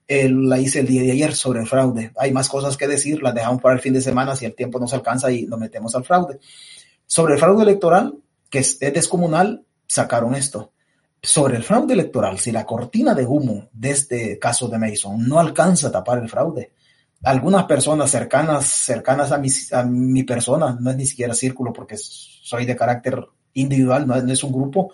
la hice el día de ayer sobre el fraude. Hay más cosas que decir, las dejamos para el fin de semana si el tiempo nos alcanza y lo metemos al fraude. Sobre el fraude electoral, que es descomunal, sacaron esto. Sobre el fraude electoral, si la cortina de humo de este caso de Mason no alcanza a tapar el fraude, algunas personas cercanas, cercanas a mi, a mi persona, no es ni siquiera círculo porque soy de carácter individual, no es, no es un grupo,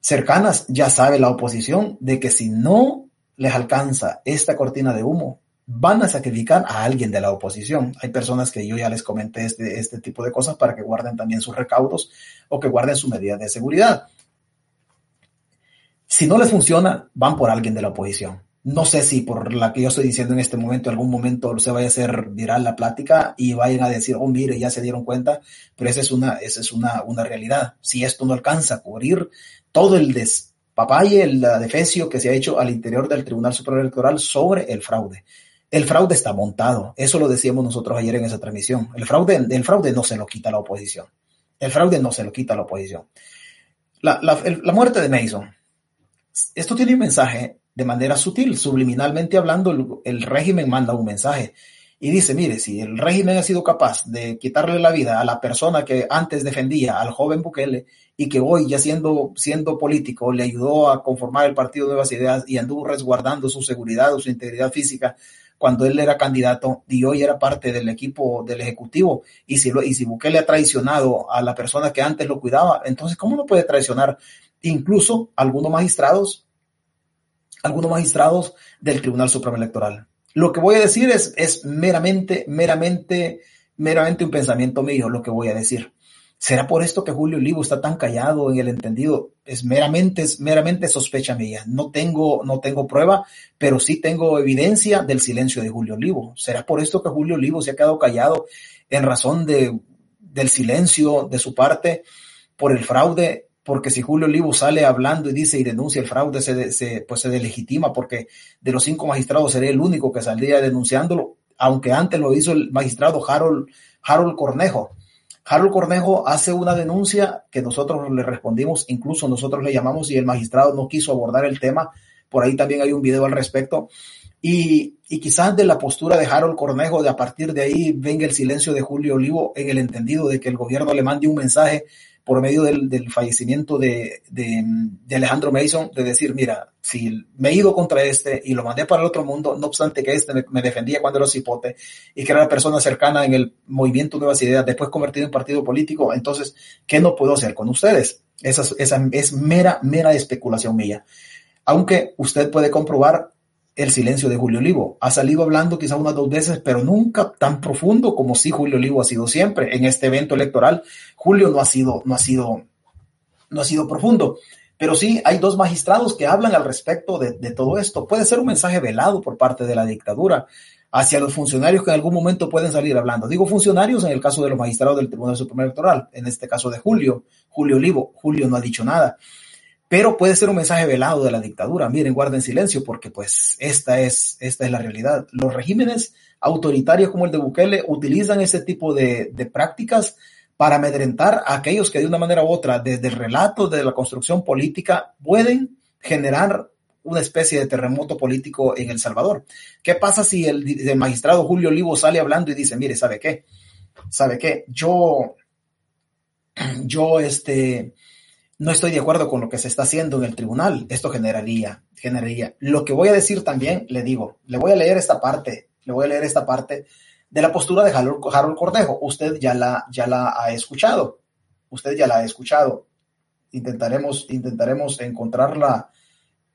cercanas ya sabe la oposición de que si no les alcanza esta cortina de humo, van a sacrificar a alguien de la oposición. Hay personas que yo ya les comenté este, este tipo de cosas para que guarden también sus recaudos o que guarden su medida de seguridad. Si no les funciona, van por alguien de la oposición. No sé si por la que yo estoy diciendo en este momento, en algún momento se vaya a hacer viral la plática y vayan a decir, oh, mire, ya se dieron cuenta, pero esa es una, esa es una, una realidad. Si esto no alcanza a cubrir todo el despapalle, el defecio que se ha hecho al interior del Tribunal Superior Electoral sobre el fraude. El fraude está montado. Eso lo decíamos nosotros ayer en esa transmisión. El fraude, el fraude no se lo quita la oposición. El fraude no se lo quita la oposición. La, la, la muerte de Mason. Esto tiene un mensaje de manera sutil, subliminalmente hablando, el, régimen manda un mensaje y dice, mire, si el régimen ha sido capaz de quitarle la vida a la persona que antes defendía al joven Bukele y que hoy ya siendo, siendo político le ayudó a conformar el Partido Nuevas Ideas y anduvo resguardando su seguridad o su integridad física, cuando él era candidato y hoy era parte del equipo del Ejecutivo. Y si, lo, y si Bukele ha traicionado a la persona que antes lo cuidaba, entonces, ¿cómo no puede traicionar incluso algunos magistrados, algunos magistrados del Tribunal Supremo Electoral? Lo que voy a decir es, es meramente, meramente, meramente un pensamiento mío, lo que voy a decir. ¿Será por esto que Julio Olivo está tan callado en el entendido? Es meramente, es meramente sospecha mía. No tengo, no tengo prueba, pero sí tengo evidencia del silencio de Julio Olivo. ¿Será por esto que Julio Olivo se ha quedado callado en razón de, del silencio de su parte por el fraude? Porque si Julio Olivo sale hablando y dice y denuncia el fraude, se, se, pues se delegitima porque de los cinco magistrados sería el único que saldría denunciándolo, aunque antes lo hizo el magistrado Harold, Harold Cornejo Harold Cornejo hace una denuncia que nosotros le respondimos, incluso nosotros le llamamos y el magistrado no quiso abordar el tema. Por ahí también hay un video al respecto. Y, y, quizás de la postura de Harold Cornejo, de a partir de ahí venga el silencio de Julio Olivo en el entendido de que el gobierno le mande un mensaje por medio del, del fallecimiento de, de, de, Alejandro Mason, de decir, mira, si me he ido contra este y lo mandé para el otro mundo, no obstante que este me, defendía cuando era cipote y que era la persona cercana en el movimiento Nuevas Ideas, después convertido en partido político, entonces, ¿qué no puedo hacer con ustedes? Esa, esa es mera, mera especulación mía. Aunque usted puede comprobar el silencio de Julio Olivo. Ha salido hablando quizá unas dos veces, pero nunca tan profundo como sí Julio Olivo ha sido siempre. En este evento electoral, Julio no ha sido, no ha sido, no ha sido profundo. Pero sí, hay dos magistrados que hablan al respecto de, de, todo esto. Puede ser un mensaje velado por parte de la dictadura hacia los funcionarios que en algún momento pueden salir hablando. Digo funcionarios en el caso de los magistrados del Tribunal Supremo Electoral, en este caso de Julio, Julio Olivo. Julio no ha dicho nada. Pero puede ser un mensaje velado de la dictadura. Miren, guarden silencio porque pues esta es, esta es la realidad. Los regímenes autoritarios como el de Bukele utilizan ese tipo de, de prácticas para amedrentar a aquellos que de una manera u otra, desde el relato de la construcción política, pueden generar una especie de terremoto político en El Salvador. ¿Qué pasa si el, el, magistrado Julio Olivo sale hablando y dice, mire, ¿sabe qué? ¿Sabe qué? Yo, yo, este, no estoy de acuerdo con lo que se está haciendo en el tribunal. Esto generaría, generaría. Lo que voy a decir también, le digo, le voy a leer esta parte, le voy a leer esta parte de la postura de Harold Cornejo. Usted ya la, ya la ha escuchado. Usted ya la ha escuchado. Intentaremos, intentaremos encontrarla,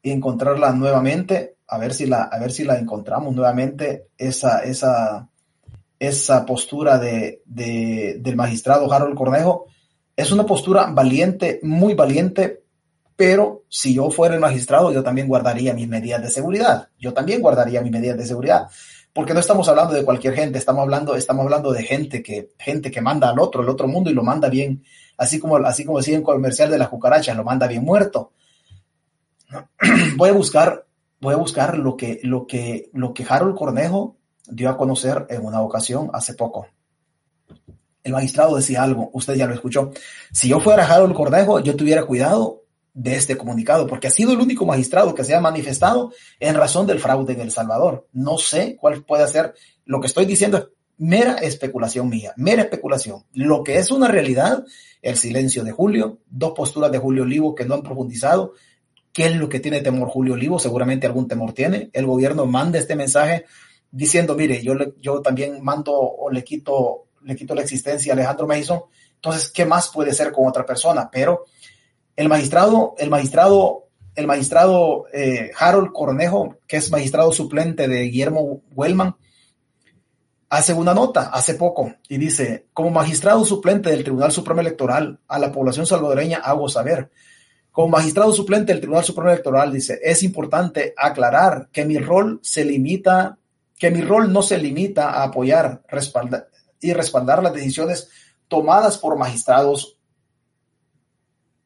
encontrarla nuevamente, a ver si la, a ver si la encontramos nuevamente, esa, esa, esa postura de, de, del magistrado Harold Cornejo. Es una postura valiente, muy valiente, pero si yo fuera el magistrado, yo también guardaría mis medidas de seguridad. Yo también guardaría mis medidas de seguridad porque no estamos hablando de cualquier gente, estamos hablando, estamos hablando de gente que, gente que manda al otro, al otro mundo y lo manda bien, así como, así como decía en comercial de las cucarachas, lo manda bien muerto. Voy a buscar, voy a buscar lo que, lo que, lo que Harold Cornejo dio a conocer en una ocasión hace poco. El magistrado decía algo, usted ya lo escuchó. Si yo fuera Harold Cornejo, yo tuviera cuidado de este comunicado, porque ha sido el único magistrado que se ha manifestado en razón del fraude en El Salvador. No sé cuál puede ser. Lo que estoy diciendo es mera especulación mía, mera especulación. Lo que es una realidad, el silencio de Julio, dos posturas de Julio Olivo que no han profundizado. ¿Qué es lo que tiene temor Julio Olivo? Seguramente algún temor tiene. El gobierno manda este mensaje diciendo, mire, yo, yo también mando o le quito, le quito la existencia a Alejandro Mason. Entonces, ¿qué más puede ser con otra persona? Pero el magistrado, el magistrado, el magistrado eh, Harold Cornejo, que es magistrado suplente de Guillermo Wellman, hace una nota hace poco y dice, como magistrado suplente del Tribunal Supremo Electoral a la población salvadoreña hago saber. Como magistrado suplente del Tribunal Supremo Electoral dice, es importante aclarar que mi rol se limita, que mi rol no se limita a apoyar respaldar, y respaldar las decisiones tomadas por magistrados.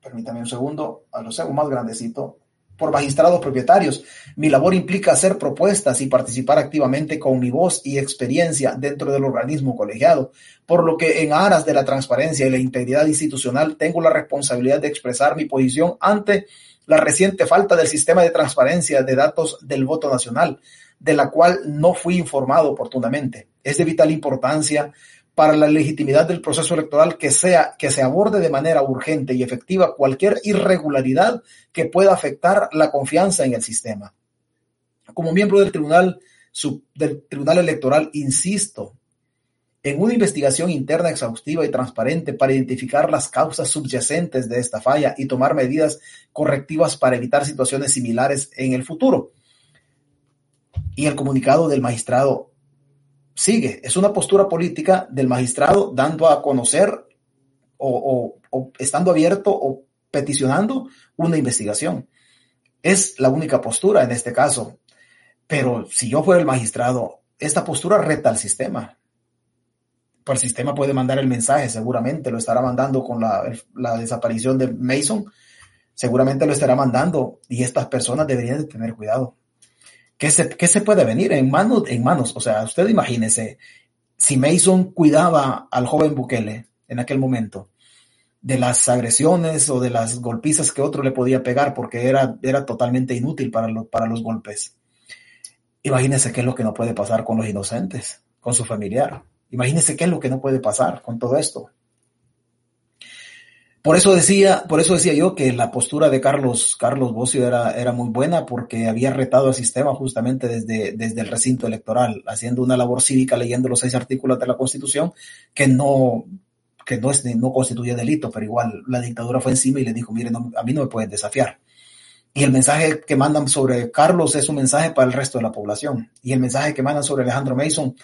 Permítame un segundo, a los hago más grandecito, por magistrados propietarios. Mi labor implica hacer propuestas y participar activamente con mi voz y experiencia dentro del organismo colegiado, por lo que en aras de la transparencia y la integridad institucional tengo la responsabilidad de expresar mi posición ante la reciente falta del sistema de transparencia de datos del voto nacional, de la cual no fui informado oportunamente. Es de vital importancia para la legitimidad del proceso electoral que sea que se aborde de manera urgente y efectiva cualquier irregularidad que pueda afectar la confianza en el sistema. Como miembro del Tribunal del Tribunal Electoral, insisto en una investigación interna exhaustiva y transparente para identificar las causas subyacentes de esta falla y tomar medidas correctivas para evitar situaciones similares en el futuro. Y el comunicado del magistrado sigue. Es una postura política del magistrado dando a conocer o, estando abierto o peticionando una investigación. Es la única postura en este caso. Pero si yo fuera el magistrado, esta postura reta al sistema. Pues el sistema puede mandar el mensaje, seguramente lo estará mandando con la, desaparición de Mason, seguramente lo estará mandando y estas personas deberían de tener cuidado. ¿Qué se, se puede venir en manos, en manos? O sea, usted imagínese, si Mason cuidaba al joven Bukele en aquel momento de las agresiones o de las golpizas que otro le podía pegar porque era, era totalmente inútil para, para los golpes. Imagínese qué es lo que no puede pasar con los inocentes, con su familiar. Imagínese qué es lo que no puede pasar con todo esto. Por eso decía, por eso decía yo que la postura de Carlos, Carlos Bocio era, era muy buena porque había retado al sistema justamente desde, desde el recinto electoral, haciendo una labor cívica, leyendo los seis artículos de la Constitución, que no, que no, es, no constituye delito, pero igual la dictadura fue encima y le dijo, miren, a mí no me pueden desafiar. Y el mensaje que mandan sobre Carlos es un mensaje para el resto de la población. Y el mensaje que mandan sobre Alejandro Mason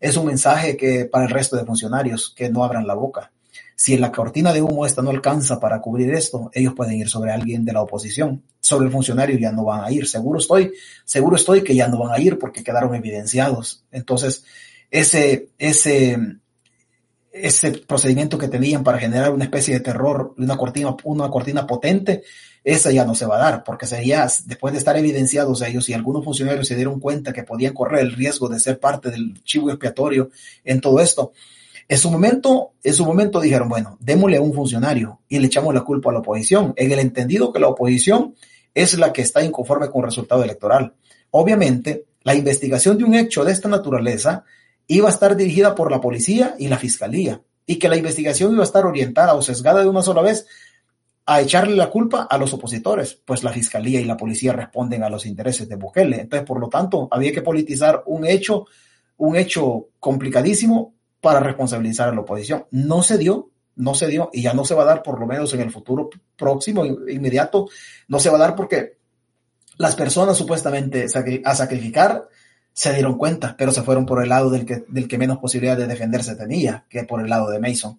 es un mensaje que para el resto de funcionarios que no abran la boca Si la cortina de humo esta no alcanza para cubrir esto, ellos pueden ir sobre alguien de la oposición. Sobre el funcionario ya no van a ir. Seguro estoy, seguro estoy que ya no van a ir porque quedaron evidenciados. Entonces, ese, ese, ese procedimiento que tenían para generar una especie de terror, una cortina, una cortina potente, esa ya no se va a dar, porque sería, después de estar evidenciados ellos y algunos funcionarios se dieron cuenta que podían correr el riesgo de ser parte del chivo expiatorio en todo esto, en su momento, en su momento dijeron, bueno, démosle a un funcionario y le echamos la culpa a la oposición, en el entendido que la oposición es la que está inconforme con el resultado electoral. Obviamente, la investigación de un hecho de esta naturaleza iba a estar dirigida por la policía y la fiscalía, y que la investigación iba a estar orientada o sesgada de una sola vez a echarle la culpa a los opositores, pues la fiscalía y la policía responden a los intereses de Bukele. Entonces, por lo tanto, había que politizar un hecho, un hecho complicadísimo para responsabilizar a la oposición. No se dio, no se dio y ya no se va a dar por lo menos en el futuro próximo, inmediato, no se va a dar porque las personas supuestamente a sacrificar se dieron cuenta, pero se fueron por el lado del que, del que menos posibilidad de defenderse tenía, que por el lado de Mason.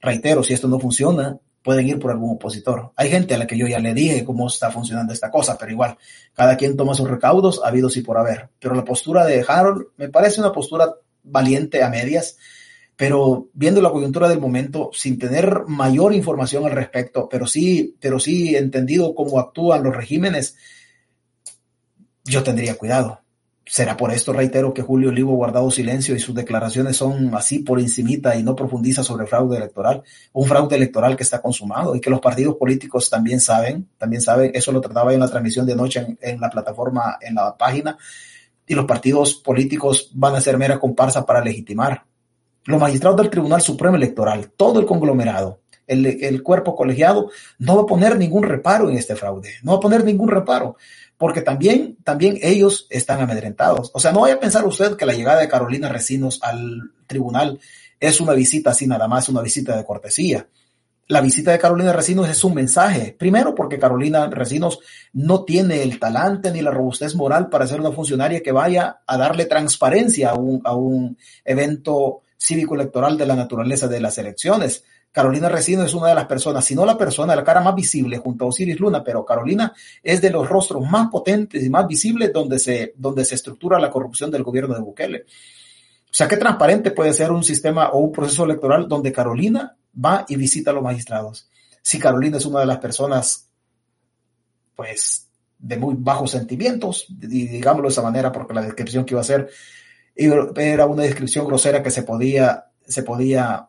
Reitero, si esto no funciona, pueden ir por algún opositor. Hay gente a la que yo ya le dije cómo está funcionando esta cosa, pero igual, cada quien toma sus recaudos, habido y por haber. Pero la postura de Harold me parece una postura valiente a medias, pero viendo la coyuntura del momento, sin tener mayor información al respecto, pero sí, pero sí entendido cómo actúan los regímenes, yo tendría cuidado. Será por esto, reitero, que Julio Olivo ha guardado silencio y sus declaraciones son así por encimita y no profundiza sobre fraude electoral, un fraude electoral que está consumado y que los partidos políticos también saben, también saben, eso lo trataba en la transmisión de noche en la plataforma, en la página, y los partidos políticos van a ser mera comparsa para legitimar. Los magistrados del Tribunal Supremo Electoral, todo el conglomerado, el, el cuerpo colegiado, no va a poner ningún reparo en este fraude, no va a poner ningún reparo porque también, también ellos están amedrentados. O sea, no vaya a pensar usted que la llegada de Carolina Recinos al tribunal es una visita así nada más, una visita de cortesía. La visita de Carolina Recinos es un mensaje. Primero, porque Carolina Recinos no tiene el talante ni la robustez moral para ser una funcionaria que vaya a darle transparencia a un, a un evento cívico electoral de la naturaleza de las elecciones. Carolina Resino es una de las personas, si no la persona, la cara más visible junto a Osiris Luna, pero Carolina es de los rostros más potentes y más visibles donde se, donde se estructura la corrupción del gobierno de Bukele. O sea, qué transparente puede ser un sistema o un proceso electoral donde Carolina va y visita a los magistrados. Si Carolina es una de las personas, pues, de muy bajos sentimientos, digámoslo de esa manera, porque la descripción que iba a hacer era una descripción grosera que se podía, se podía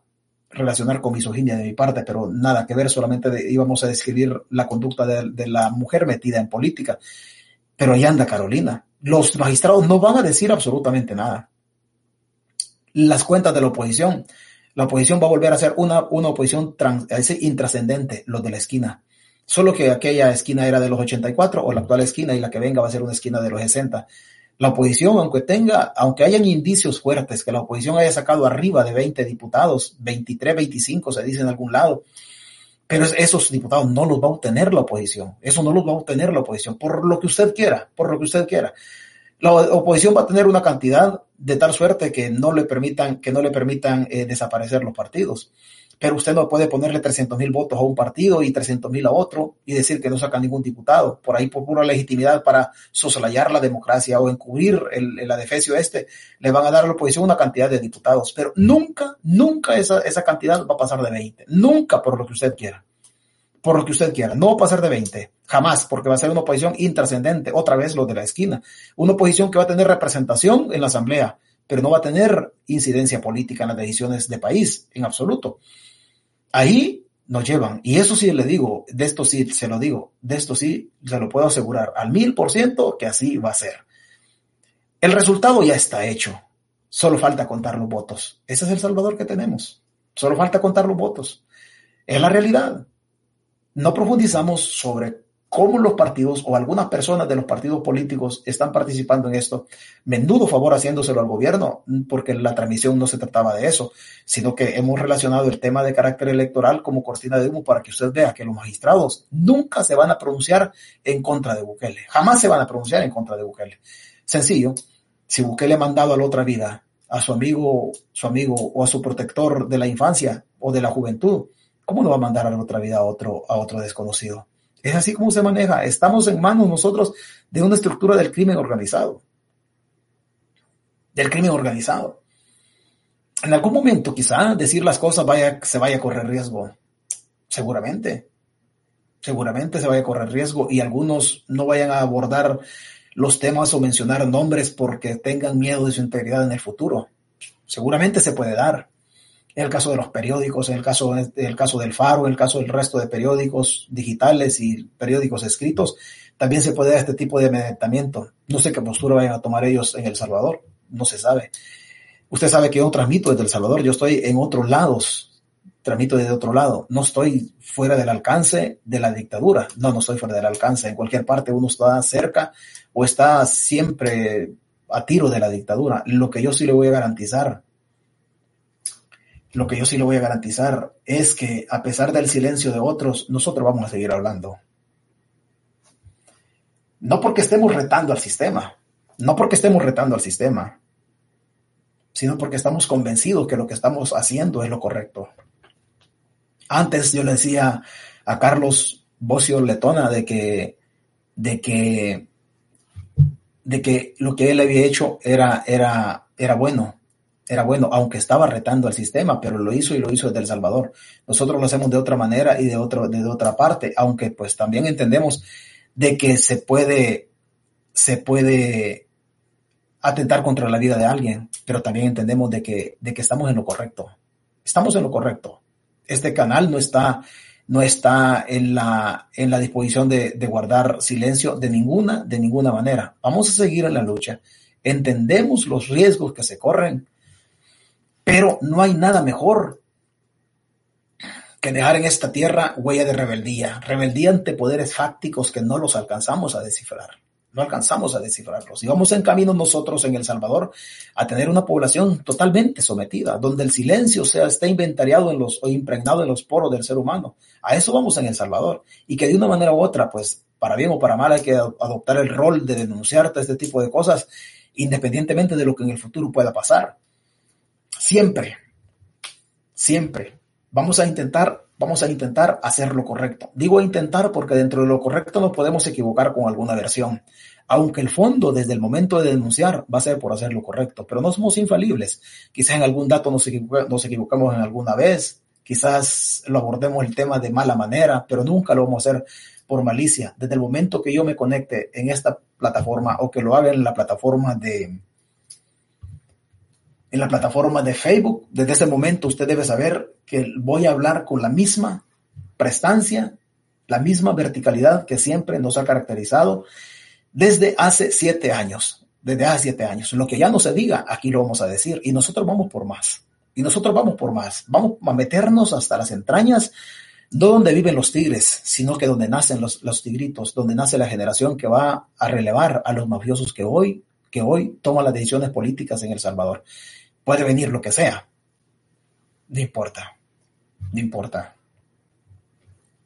relacionar con misoginia de mi parte, pero nada que ver, solamente íbamos a describir la conducta de, la mujer metida en política. Pero ahí anda Carolina. Los magistrados no van a decir absolutamente nada. Las cuentas de la oposición. La oposición va a volver a ser una, una oposición trans, intrascendente, los de la esquina. Solo que aquella esquina era de los 84 o la actual esquina y la que venga va a ser una esquina de los 60. La oposición, aunque tenga, aunque hayan indicios fuertes que la oposición haya sacado arriba de 20 diputados, 23, 25 se dice en algún lado, pero esos diputados no los va a obtener la oposición. Eso no los va a obtener la oposición, por lo que usted quiera, por lo que usted quiera. La oposición va a tener una cantidad de tal suerte que no le permitan, que no le permitan eh, desaparecer los partidos pero usted no puede ponerle 300 mil votos a un partido y 300 mil a otro y decir que no saca ningún diputado. Por ahí, por pura legitimidad para soslayar la democracia o encubrir el, el adefesio este, le van a dar a la oposición una cantidad de diputados. Pero nunca, nunca esa, esa cantidad va a pasar de 20. Nunca por lo que usted quiera. Por lo que usted quiera. No va a pasar de 20. Jamás, porque va a ser una oposición intrascendente. Otra vez lo de la esquina. Una oposición que va a tener representación en la asamblea, pero no va a tener incidencia política en las decisiones de país, en absoluto. Ahí nos llevan, y eso sí le digo, de esto sí se lo digo, de esto sí se lo puedo asegurar al mil por ciento que así va a ser. El resultado ya está hecho, solo falta contar los votos. Ese es el Salvador que tenemos, solo falta contar los votos. Es la realidad. No profundizamos sobre cómo los partidos o algunas personas de los partidos políticos están participando en esto, menudo favor haciéndoselo al gobierno, porque la transmisión no se trataba de eso, sino que hemos relacionado el tema de carácter electoral como cortina de humo para que usted vea que los magistrados nunca se van a pronunciar en contra de Bukele, jamás se van a pronunciar en contra de Bukele. Sencillo, si Bukele ha mandado a la otra vida a su amigo, su amigo o a su protector de la infancia, o de la juventud, ¿cómo no va a mandar a la otra vida a otro, a otro desconocido? Es así como se maneja. Estamos en manos nosotros de una estructura del crimen organizado. Del crimen organizado. En algún momento, quizá decir las cosas vaya, se vaya a correr riesgo. Seguramente. Seguramente se vaya a correr riesgo y algunos no vayan a abordar los temas o mencionar nombres porque tengan miedo de su integridad en el futuro. Seguramente se puede dar. En el caso de los periódicos, en el caso, en el caso del Faro, en el caso del resto de periódicos digitales y periódicos escritos, también se puede dar este tipo de amedrentamiento. No sé qué postura vayan a tomar ellos en El Salvador, no se sabe. Usted sabe que yo transmito desde El Salvador, yo estoy en otros lados, transmito desde otro lado, no estoy fuera del alcance de la dictadura, no, no estoy fuera del alcance, en cualquier parte uno está cerca o está siempre a tiro de la dictadura. Lo que yo sí le voy a garantizar, lo que yo sí le voy a garantizar es que a pesar del silencio de otros, nosotros vamos a seguir hablando. No porque estemos retando al sistema, no porque estemos retando al sistema, sino porque estamos convencidos que lo que estamos haciendo es lo correcto. Antes yo le decía a Carlos Bocio Letona de que, de que, de que lo que él había hecho era, era, era bueno, era bueno, aunque estaba retando al sistema, pero lo hizo y lo hizo desde El Salvador. Nosotros lo hacemos de otra manera y de, otro, de otra parte, aunque pues también entendemos de que se puede, se puede atentar contra la vida de alguien, pero también entendemos de que, de que estamos en lo correcto. Estamos en lo correcto. Este canal no está, no está en la, en la disposición de, de guardar silencio de ninguna, de ninguna manera. Vamos a seguir en la lucha. Entendemos los riesgos que se corren, pero no hay nada mejor que dejar en esta tierra huella de rebeldía, rebeldía ante poderes fácticos que no los alcanzamos a descifrar no alcanzamos a descifrarlos. Y vamos en camino nosotros en El Salvador a tener una población totalmente sometida, donde el silencio sea, esté inventariado en los, o impregnado en los poros del ser humano. A eso vamos en El Salvador. Y que de una manera u otra, pues, para bien o para mal, hay que adoptar el rol de denunciar este tipo de cosas, independientemente de lo que en el futuro pueda pasar. Siempre, siempre vamos a intentar vamos a intentar hacer lo correcto. Digo intentar porque dentro de lo correcto nos podemos equivocar con alguna versión, aunque el fondo desde el momento de denunciar va a ser por hacer lo correcto, pero no somos infalibles. Quizás en algún dato nos, nos equivocamos en alguna vez, quizás lo abordemos el tema de mala manera, pero nunca lo vamos a hacer por malicia. Desde el momento que yo me conecte en esta plataforma o que lo haga en la plataforma de, en la plataforma de Facebook. Desde ese momento usted debe saber que voy a hablar con la misma prestancia, la misma verticalidad que siempre nos ha caracterizado desde hace siete años. Desde hace siete años. Lo que ya no se diga, aquí lo vamos a decir. Y nosotros vamos por más. Y nosotros vamos por más. Vamos a meternos hasta las entrañas, no donde viven los tigres, sino que donde nacen los, los tigritos, donde nace la generación que va a relevar a los mafiosos que hoy, que hoy toman las decisiones políticas en El Salvador. Puede venir lo que sea. No importa. No importa.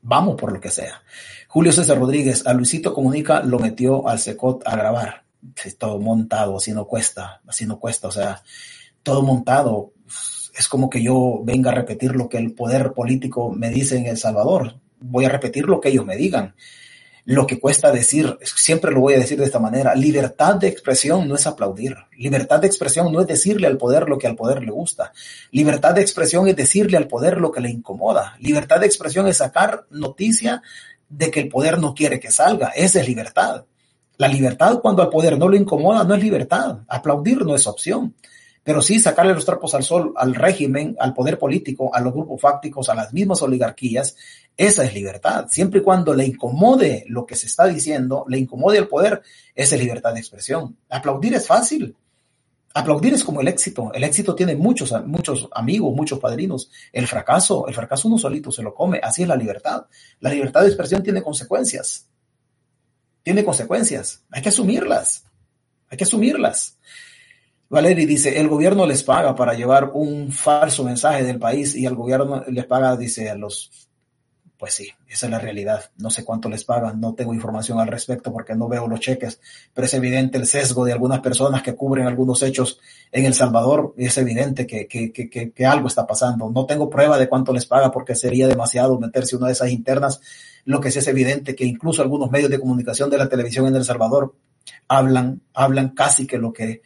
Vamos por lo que sea. Julio César Rodríguez, a Luisito Comunica lo metió al Secot a grabar. Todo montado, así no cuesta, así no cuesta. O sea, todo montado. Es como que yo venga a repetir lo que el poder político me dice en El Salvador. Voy a repetir lo que ellos me digan lo que cuesta decir, siempre lo voy a decir de esta manera, libertad de expresión no es aplaudir, libertad de expresión no es decirle al poder lo que al poder le gusta, libertad de expresión es decirle al poder lo que le incomoda, libertad de expresión es sacar noticia de que el poder no quiere que salga, esa es libertad. La libertad cuando al poder no lo incomoda no es libertad, aplaudir no es opción pero sí sacarle los trapos al sol al régimen, al poder político, a los grupos fácticos, a las mismas oligarquías, esa es libertad. Siempre y cuando le incomode lo que se está diciendo, le incomode el poder, esa es libertad de expresión. Aplaudir es fácil. Aplaudir es como el éxito. El éxito tiene muchos, muchos amigos, muchos padrinos. El fracaso, el fracaso uno solito se lo come. Así es la libertad. La libertad de expresión tiene consecuencias. Tiene consecuencias. Hay que asumirlas. Hay que asumirlas. Valeri dice, el gobierno les paga para llevar un falso mensaje del país y el gobierno les paga, dice, a los Pues sí, esa es la realidad. No sé cuánto les pagan, no tengo información al respecto porque no veo los cheques, pero es evidente el sesgo de algunas personas que cubren algunos hechos en El Salvador es evidente que, que, que, que algo está pasando. No tengo prueba de cuánto les paga porque sería demasiado meterse una de esas internas. Lo que sí es evidente que incluso algunos medios de comunicación de la televisión en El Salvador hablan, hablan casi que lo que,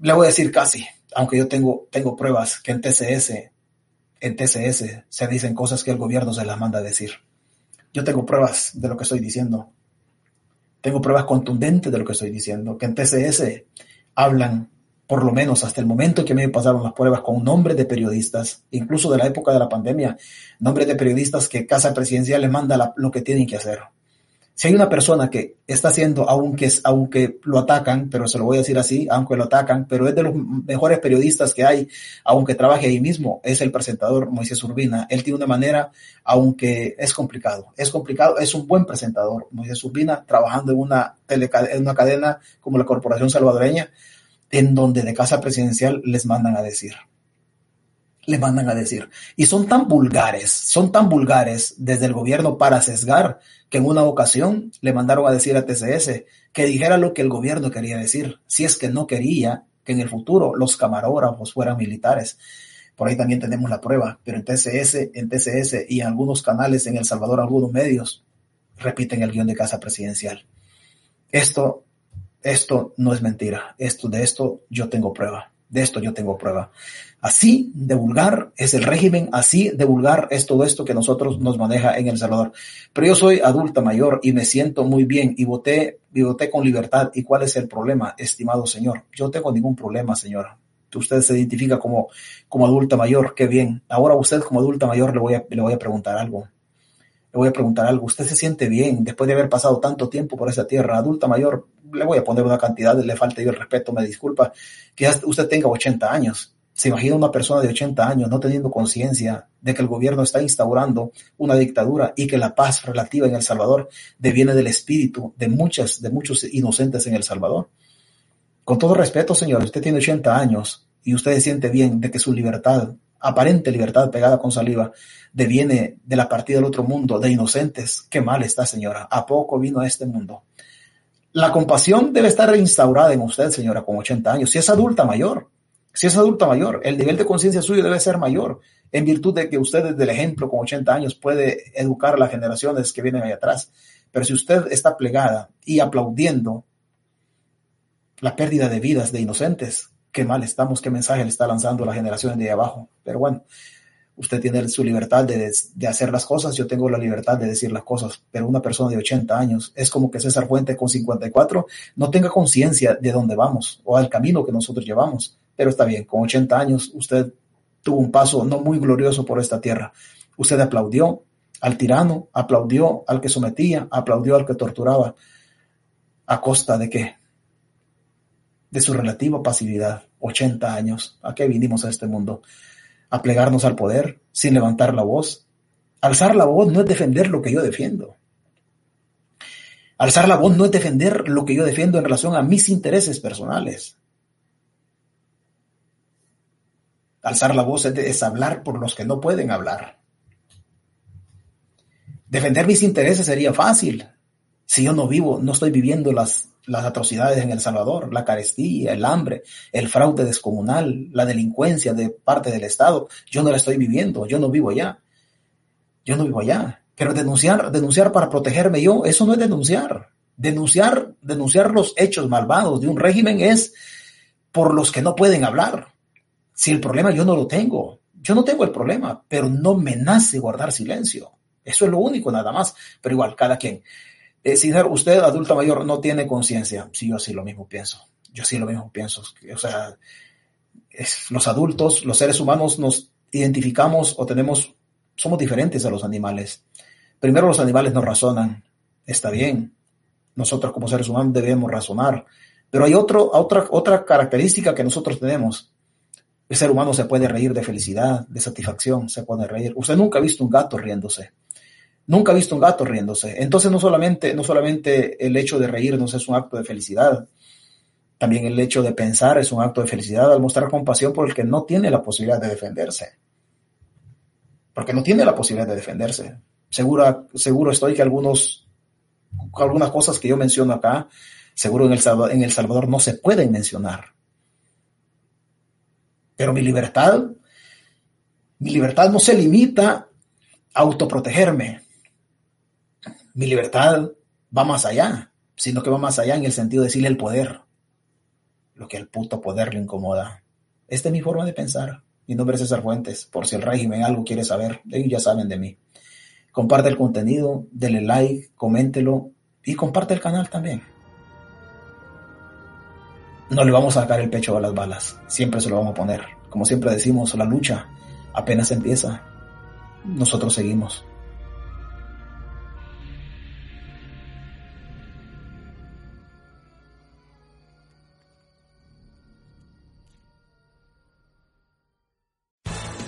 le voy a decir casi, aunque yo tengo, tengo pruebas que en TCS en TCS se dicen cosas que el gobierno se las manda a decir. Yo tengo pruebas de lo que estoy diciendo. Tengo pruebas contundentes de lo que estoy diciendo, que en TCS hablan, por lo menos hasta el momento que me pasaron las pruebas, con nombres de periodistas, incluso de la época de la pandemia, nombres de periodistas que Casa Presidencial le manda lo que tienen que hacer. Si hay una persona que está haciendo, aunque, aunque lo atacan, pero se lo voy a decir así, aunque lo atacan, pero es de los mejores periodistas que hay, aunque trabaje ahí mismo, es el presentador Moisés Urbina. Él tiene una manera, aunque es complicado, es complicado, es un buen presentador. Moisés Urbina, trabajando en una, en una cadena como la Corporación Salvadoreña, en donde de casa presidencial les mandan a decir le mandan a decir. Y son tan vulgares, son tan vulgares desde el gobierno para sesgar que en una ocasión le mandaron a decir a TCS que dijera lo que el gobierno quería decir, si es que no quería que en el futuro los camarógrafos fueran militares. Por ahí también tenemos la prueba, pero en TCS, en TCS y en algunos canales en El Salvador, algunos medios repiten el guion de casa presidencial. Esto, esto no es mentira. Esto, de esto yo tengo prueba. De esto yo tengo prueba. Así de vulgar es el régimen, así de vulgar es todo esto que nosotros nos maneja en El Salvador. Pero yo soy adulta mayor y me siento muy bien y voté, y voté con libertad. ¿Y cuál es el problema, estimado señor? Yo no tengo ningún problema, señora. Usted se identifica como, como adulta mayor, qué bien. Ahora usted como adulta mayor le voy a, le voy a preguntar algo. Le voy a preguntar algo. ¿Usted se siente bien después de haber pasado tanto tiempo por esa tierra? Adulta mayor, le voy a poner una cantidad, le falta yo el respeto, me disculpa, que usted tenga 80 años se imagina una persona de 80 años no teniendo conciencia de que el gobierno está instaurando una dictadura y que la paz relativa en El Salvador deviene del espíritu de muchas, de muchos inocentes en El Salvador. Con todo respeto, señor, usted tiene 80 años y usted siente bien de que su libertad, aparente libertad pegada con saliva, deviene de la partida del otro mundo, de inocentes. Qué mal está, señora. ¿A poco vino a este mundo? La compasión debe estar instaurada en usted, señora, con 80 años. Si es adulta mayor, si es adulta mayor, el nivel de conciencia suyo debe ser mayor, en virtud de que usted desde el ejemplo con 80 años puede educar a las generaciones que vienen ahí atrás. Pero si usted está plegada y aplaudiendo la pérdida de vidas de inocentes, qué mal estamos, qué mensaje le está lanzando a las generaciones de ahí abajo. Pero bueno, usted tiene su libertad de, de, hacer las cosas, yo tengo la libertad de decir las cosas, pero una persona de 80 años es como que César Fuente con 54 no tenga conciencia de dónde vamos o al camino que nosotros llevamos. Pero está bien, con 80 años usted tuvo un paso no muy glorioso por esta tierra. Usted aplaudió al tirano, aplaudió al que sometía, aplaudió al que torturaba. ¿A costa de qué? De su relativa pasividad. 80 años. ¿A qué vinimos a este mundo? A plegarnos al poder sin levantar la voz. Alzar la voz no es defender lo que yo defiendo. Alzar la voz no es defender lo que yo defiendo en relación a mis intereses personales. Alzar la voz es, hablar por los que no pueden hablar. Defender mis intereses sería fácil. Si yo no vivo, no estoy viviendo las, las atrocidades en El Salvador, la carestía, el hambre, el fraude descomunal, la delincuencia de parte del Estado, yo no la estoy viviendo, yo no vivo allá. Yo no vivo allá. Pero denunciar, denunciar para protegerme yo, eso no es denunciar. Denunciar, denunciar los hechos malvados de un régimen es por los que no pueden hablar. Si el problema yo no lo tengo, yo no tengo el problema, pero no me nace guardar silencio. Eso es lo único, nada más. Pero igual, cada quien. Eh, usted, adulto mayor, no tiene conciencia. Sí, yo sí lo mismo pienso. Yo sí lo mismo pienso. O sea, los adultos, los seres humanos nos identificamos o tenemos, somos diferentes a los animales. Primero los animales no razonan. Está bien. Nosotros como seres humanos debemos razonar. Pero hay otro, otra, otra característica que nosotros tenemos. El ser humano se puede reír de felicidad, de satisfacción, se puede reír. Usted nunca ha visto un gato riéndose. Nunca ha visto un gato riéndose. Entonces no solamente, no solamente el hecho de reírnos es un acto de felicidad, también el hecho de pensar es un acto de felicidad al mostrar compasión por el que no tiene la posibilidad de defenderse. porque no tiene la posibilidad de defenderse. Seguro, estoy que algunos, algunas cosas que yo menciono acá, seguro en el, en el Salvador no se pueden mencionar. Pero mi libertad, mi libertad no se limita a autoprotegerme. Mi libertad va más allá, sino que va más allá en el sentido de decirle el poder, lo que al puto poder le incomoda. Esta es mi forma de pensar. Mi nombre es César Fuentes. Por si el régimen algo quiere saber, ellos ya saben de mí. Comparte el contenido, dele like, coméntelo y comparte el canal también. No le vamos a sacar el pecho a las balas, siempre se lo vamos a poner. Como siempre decimos, la lucha apenas empieza. Nosotros seguimos.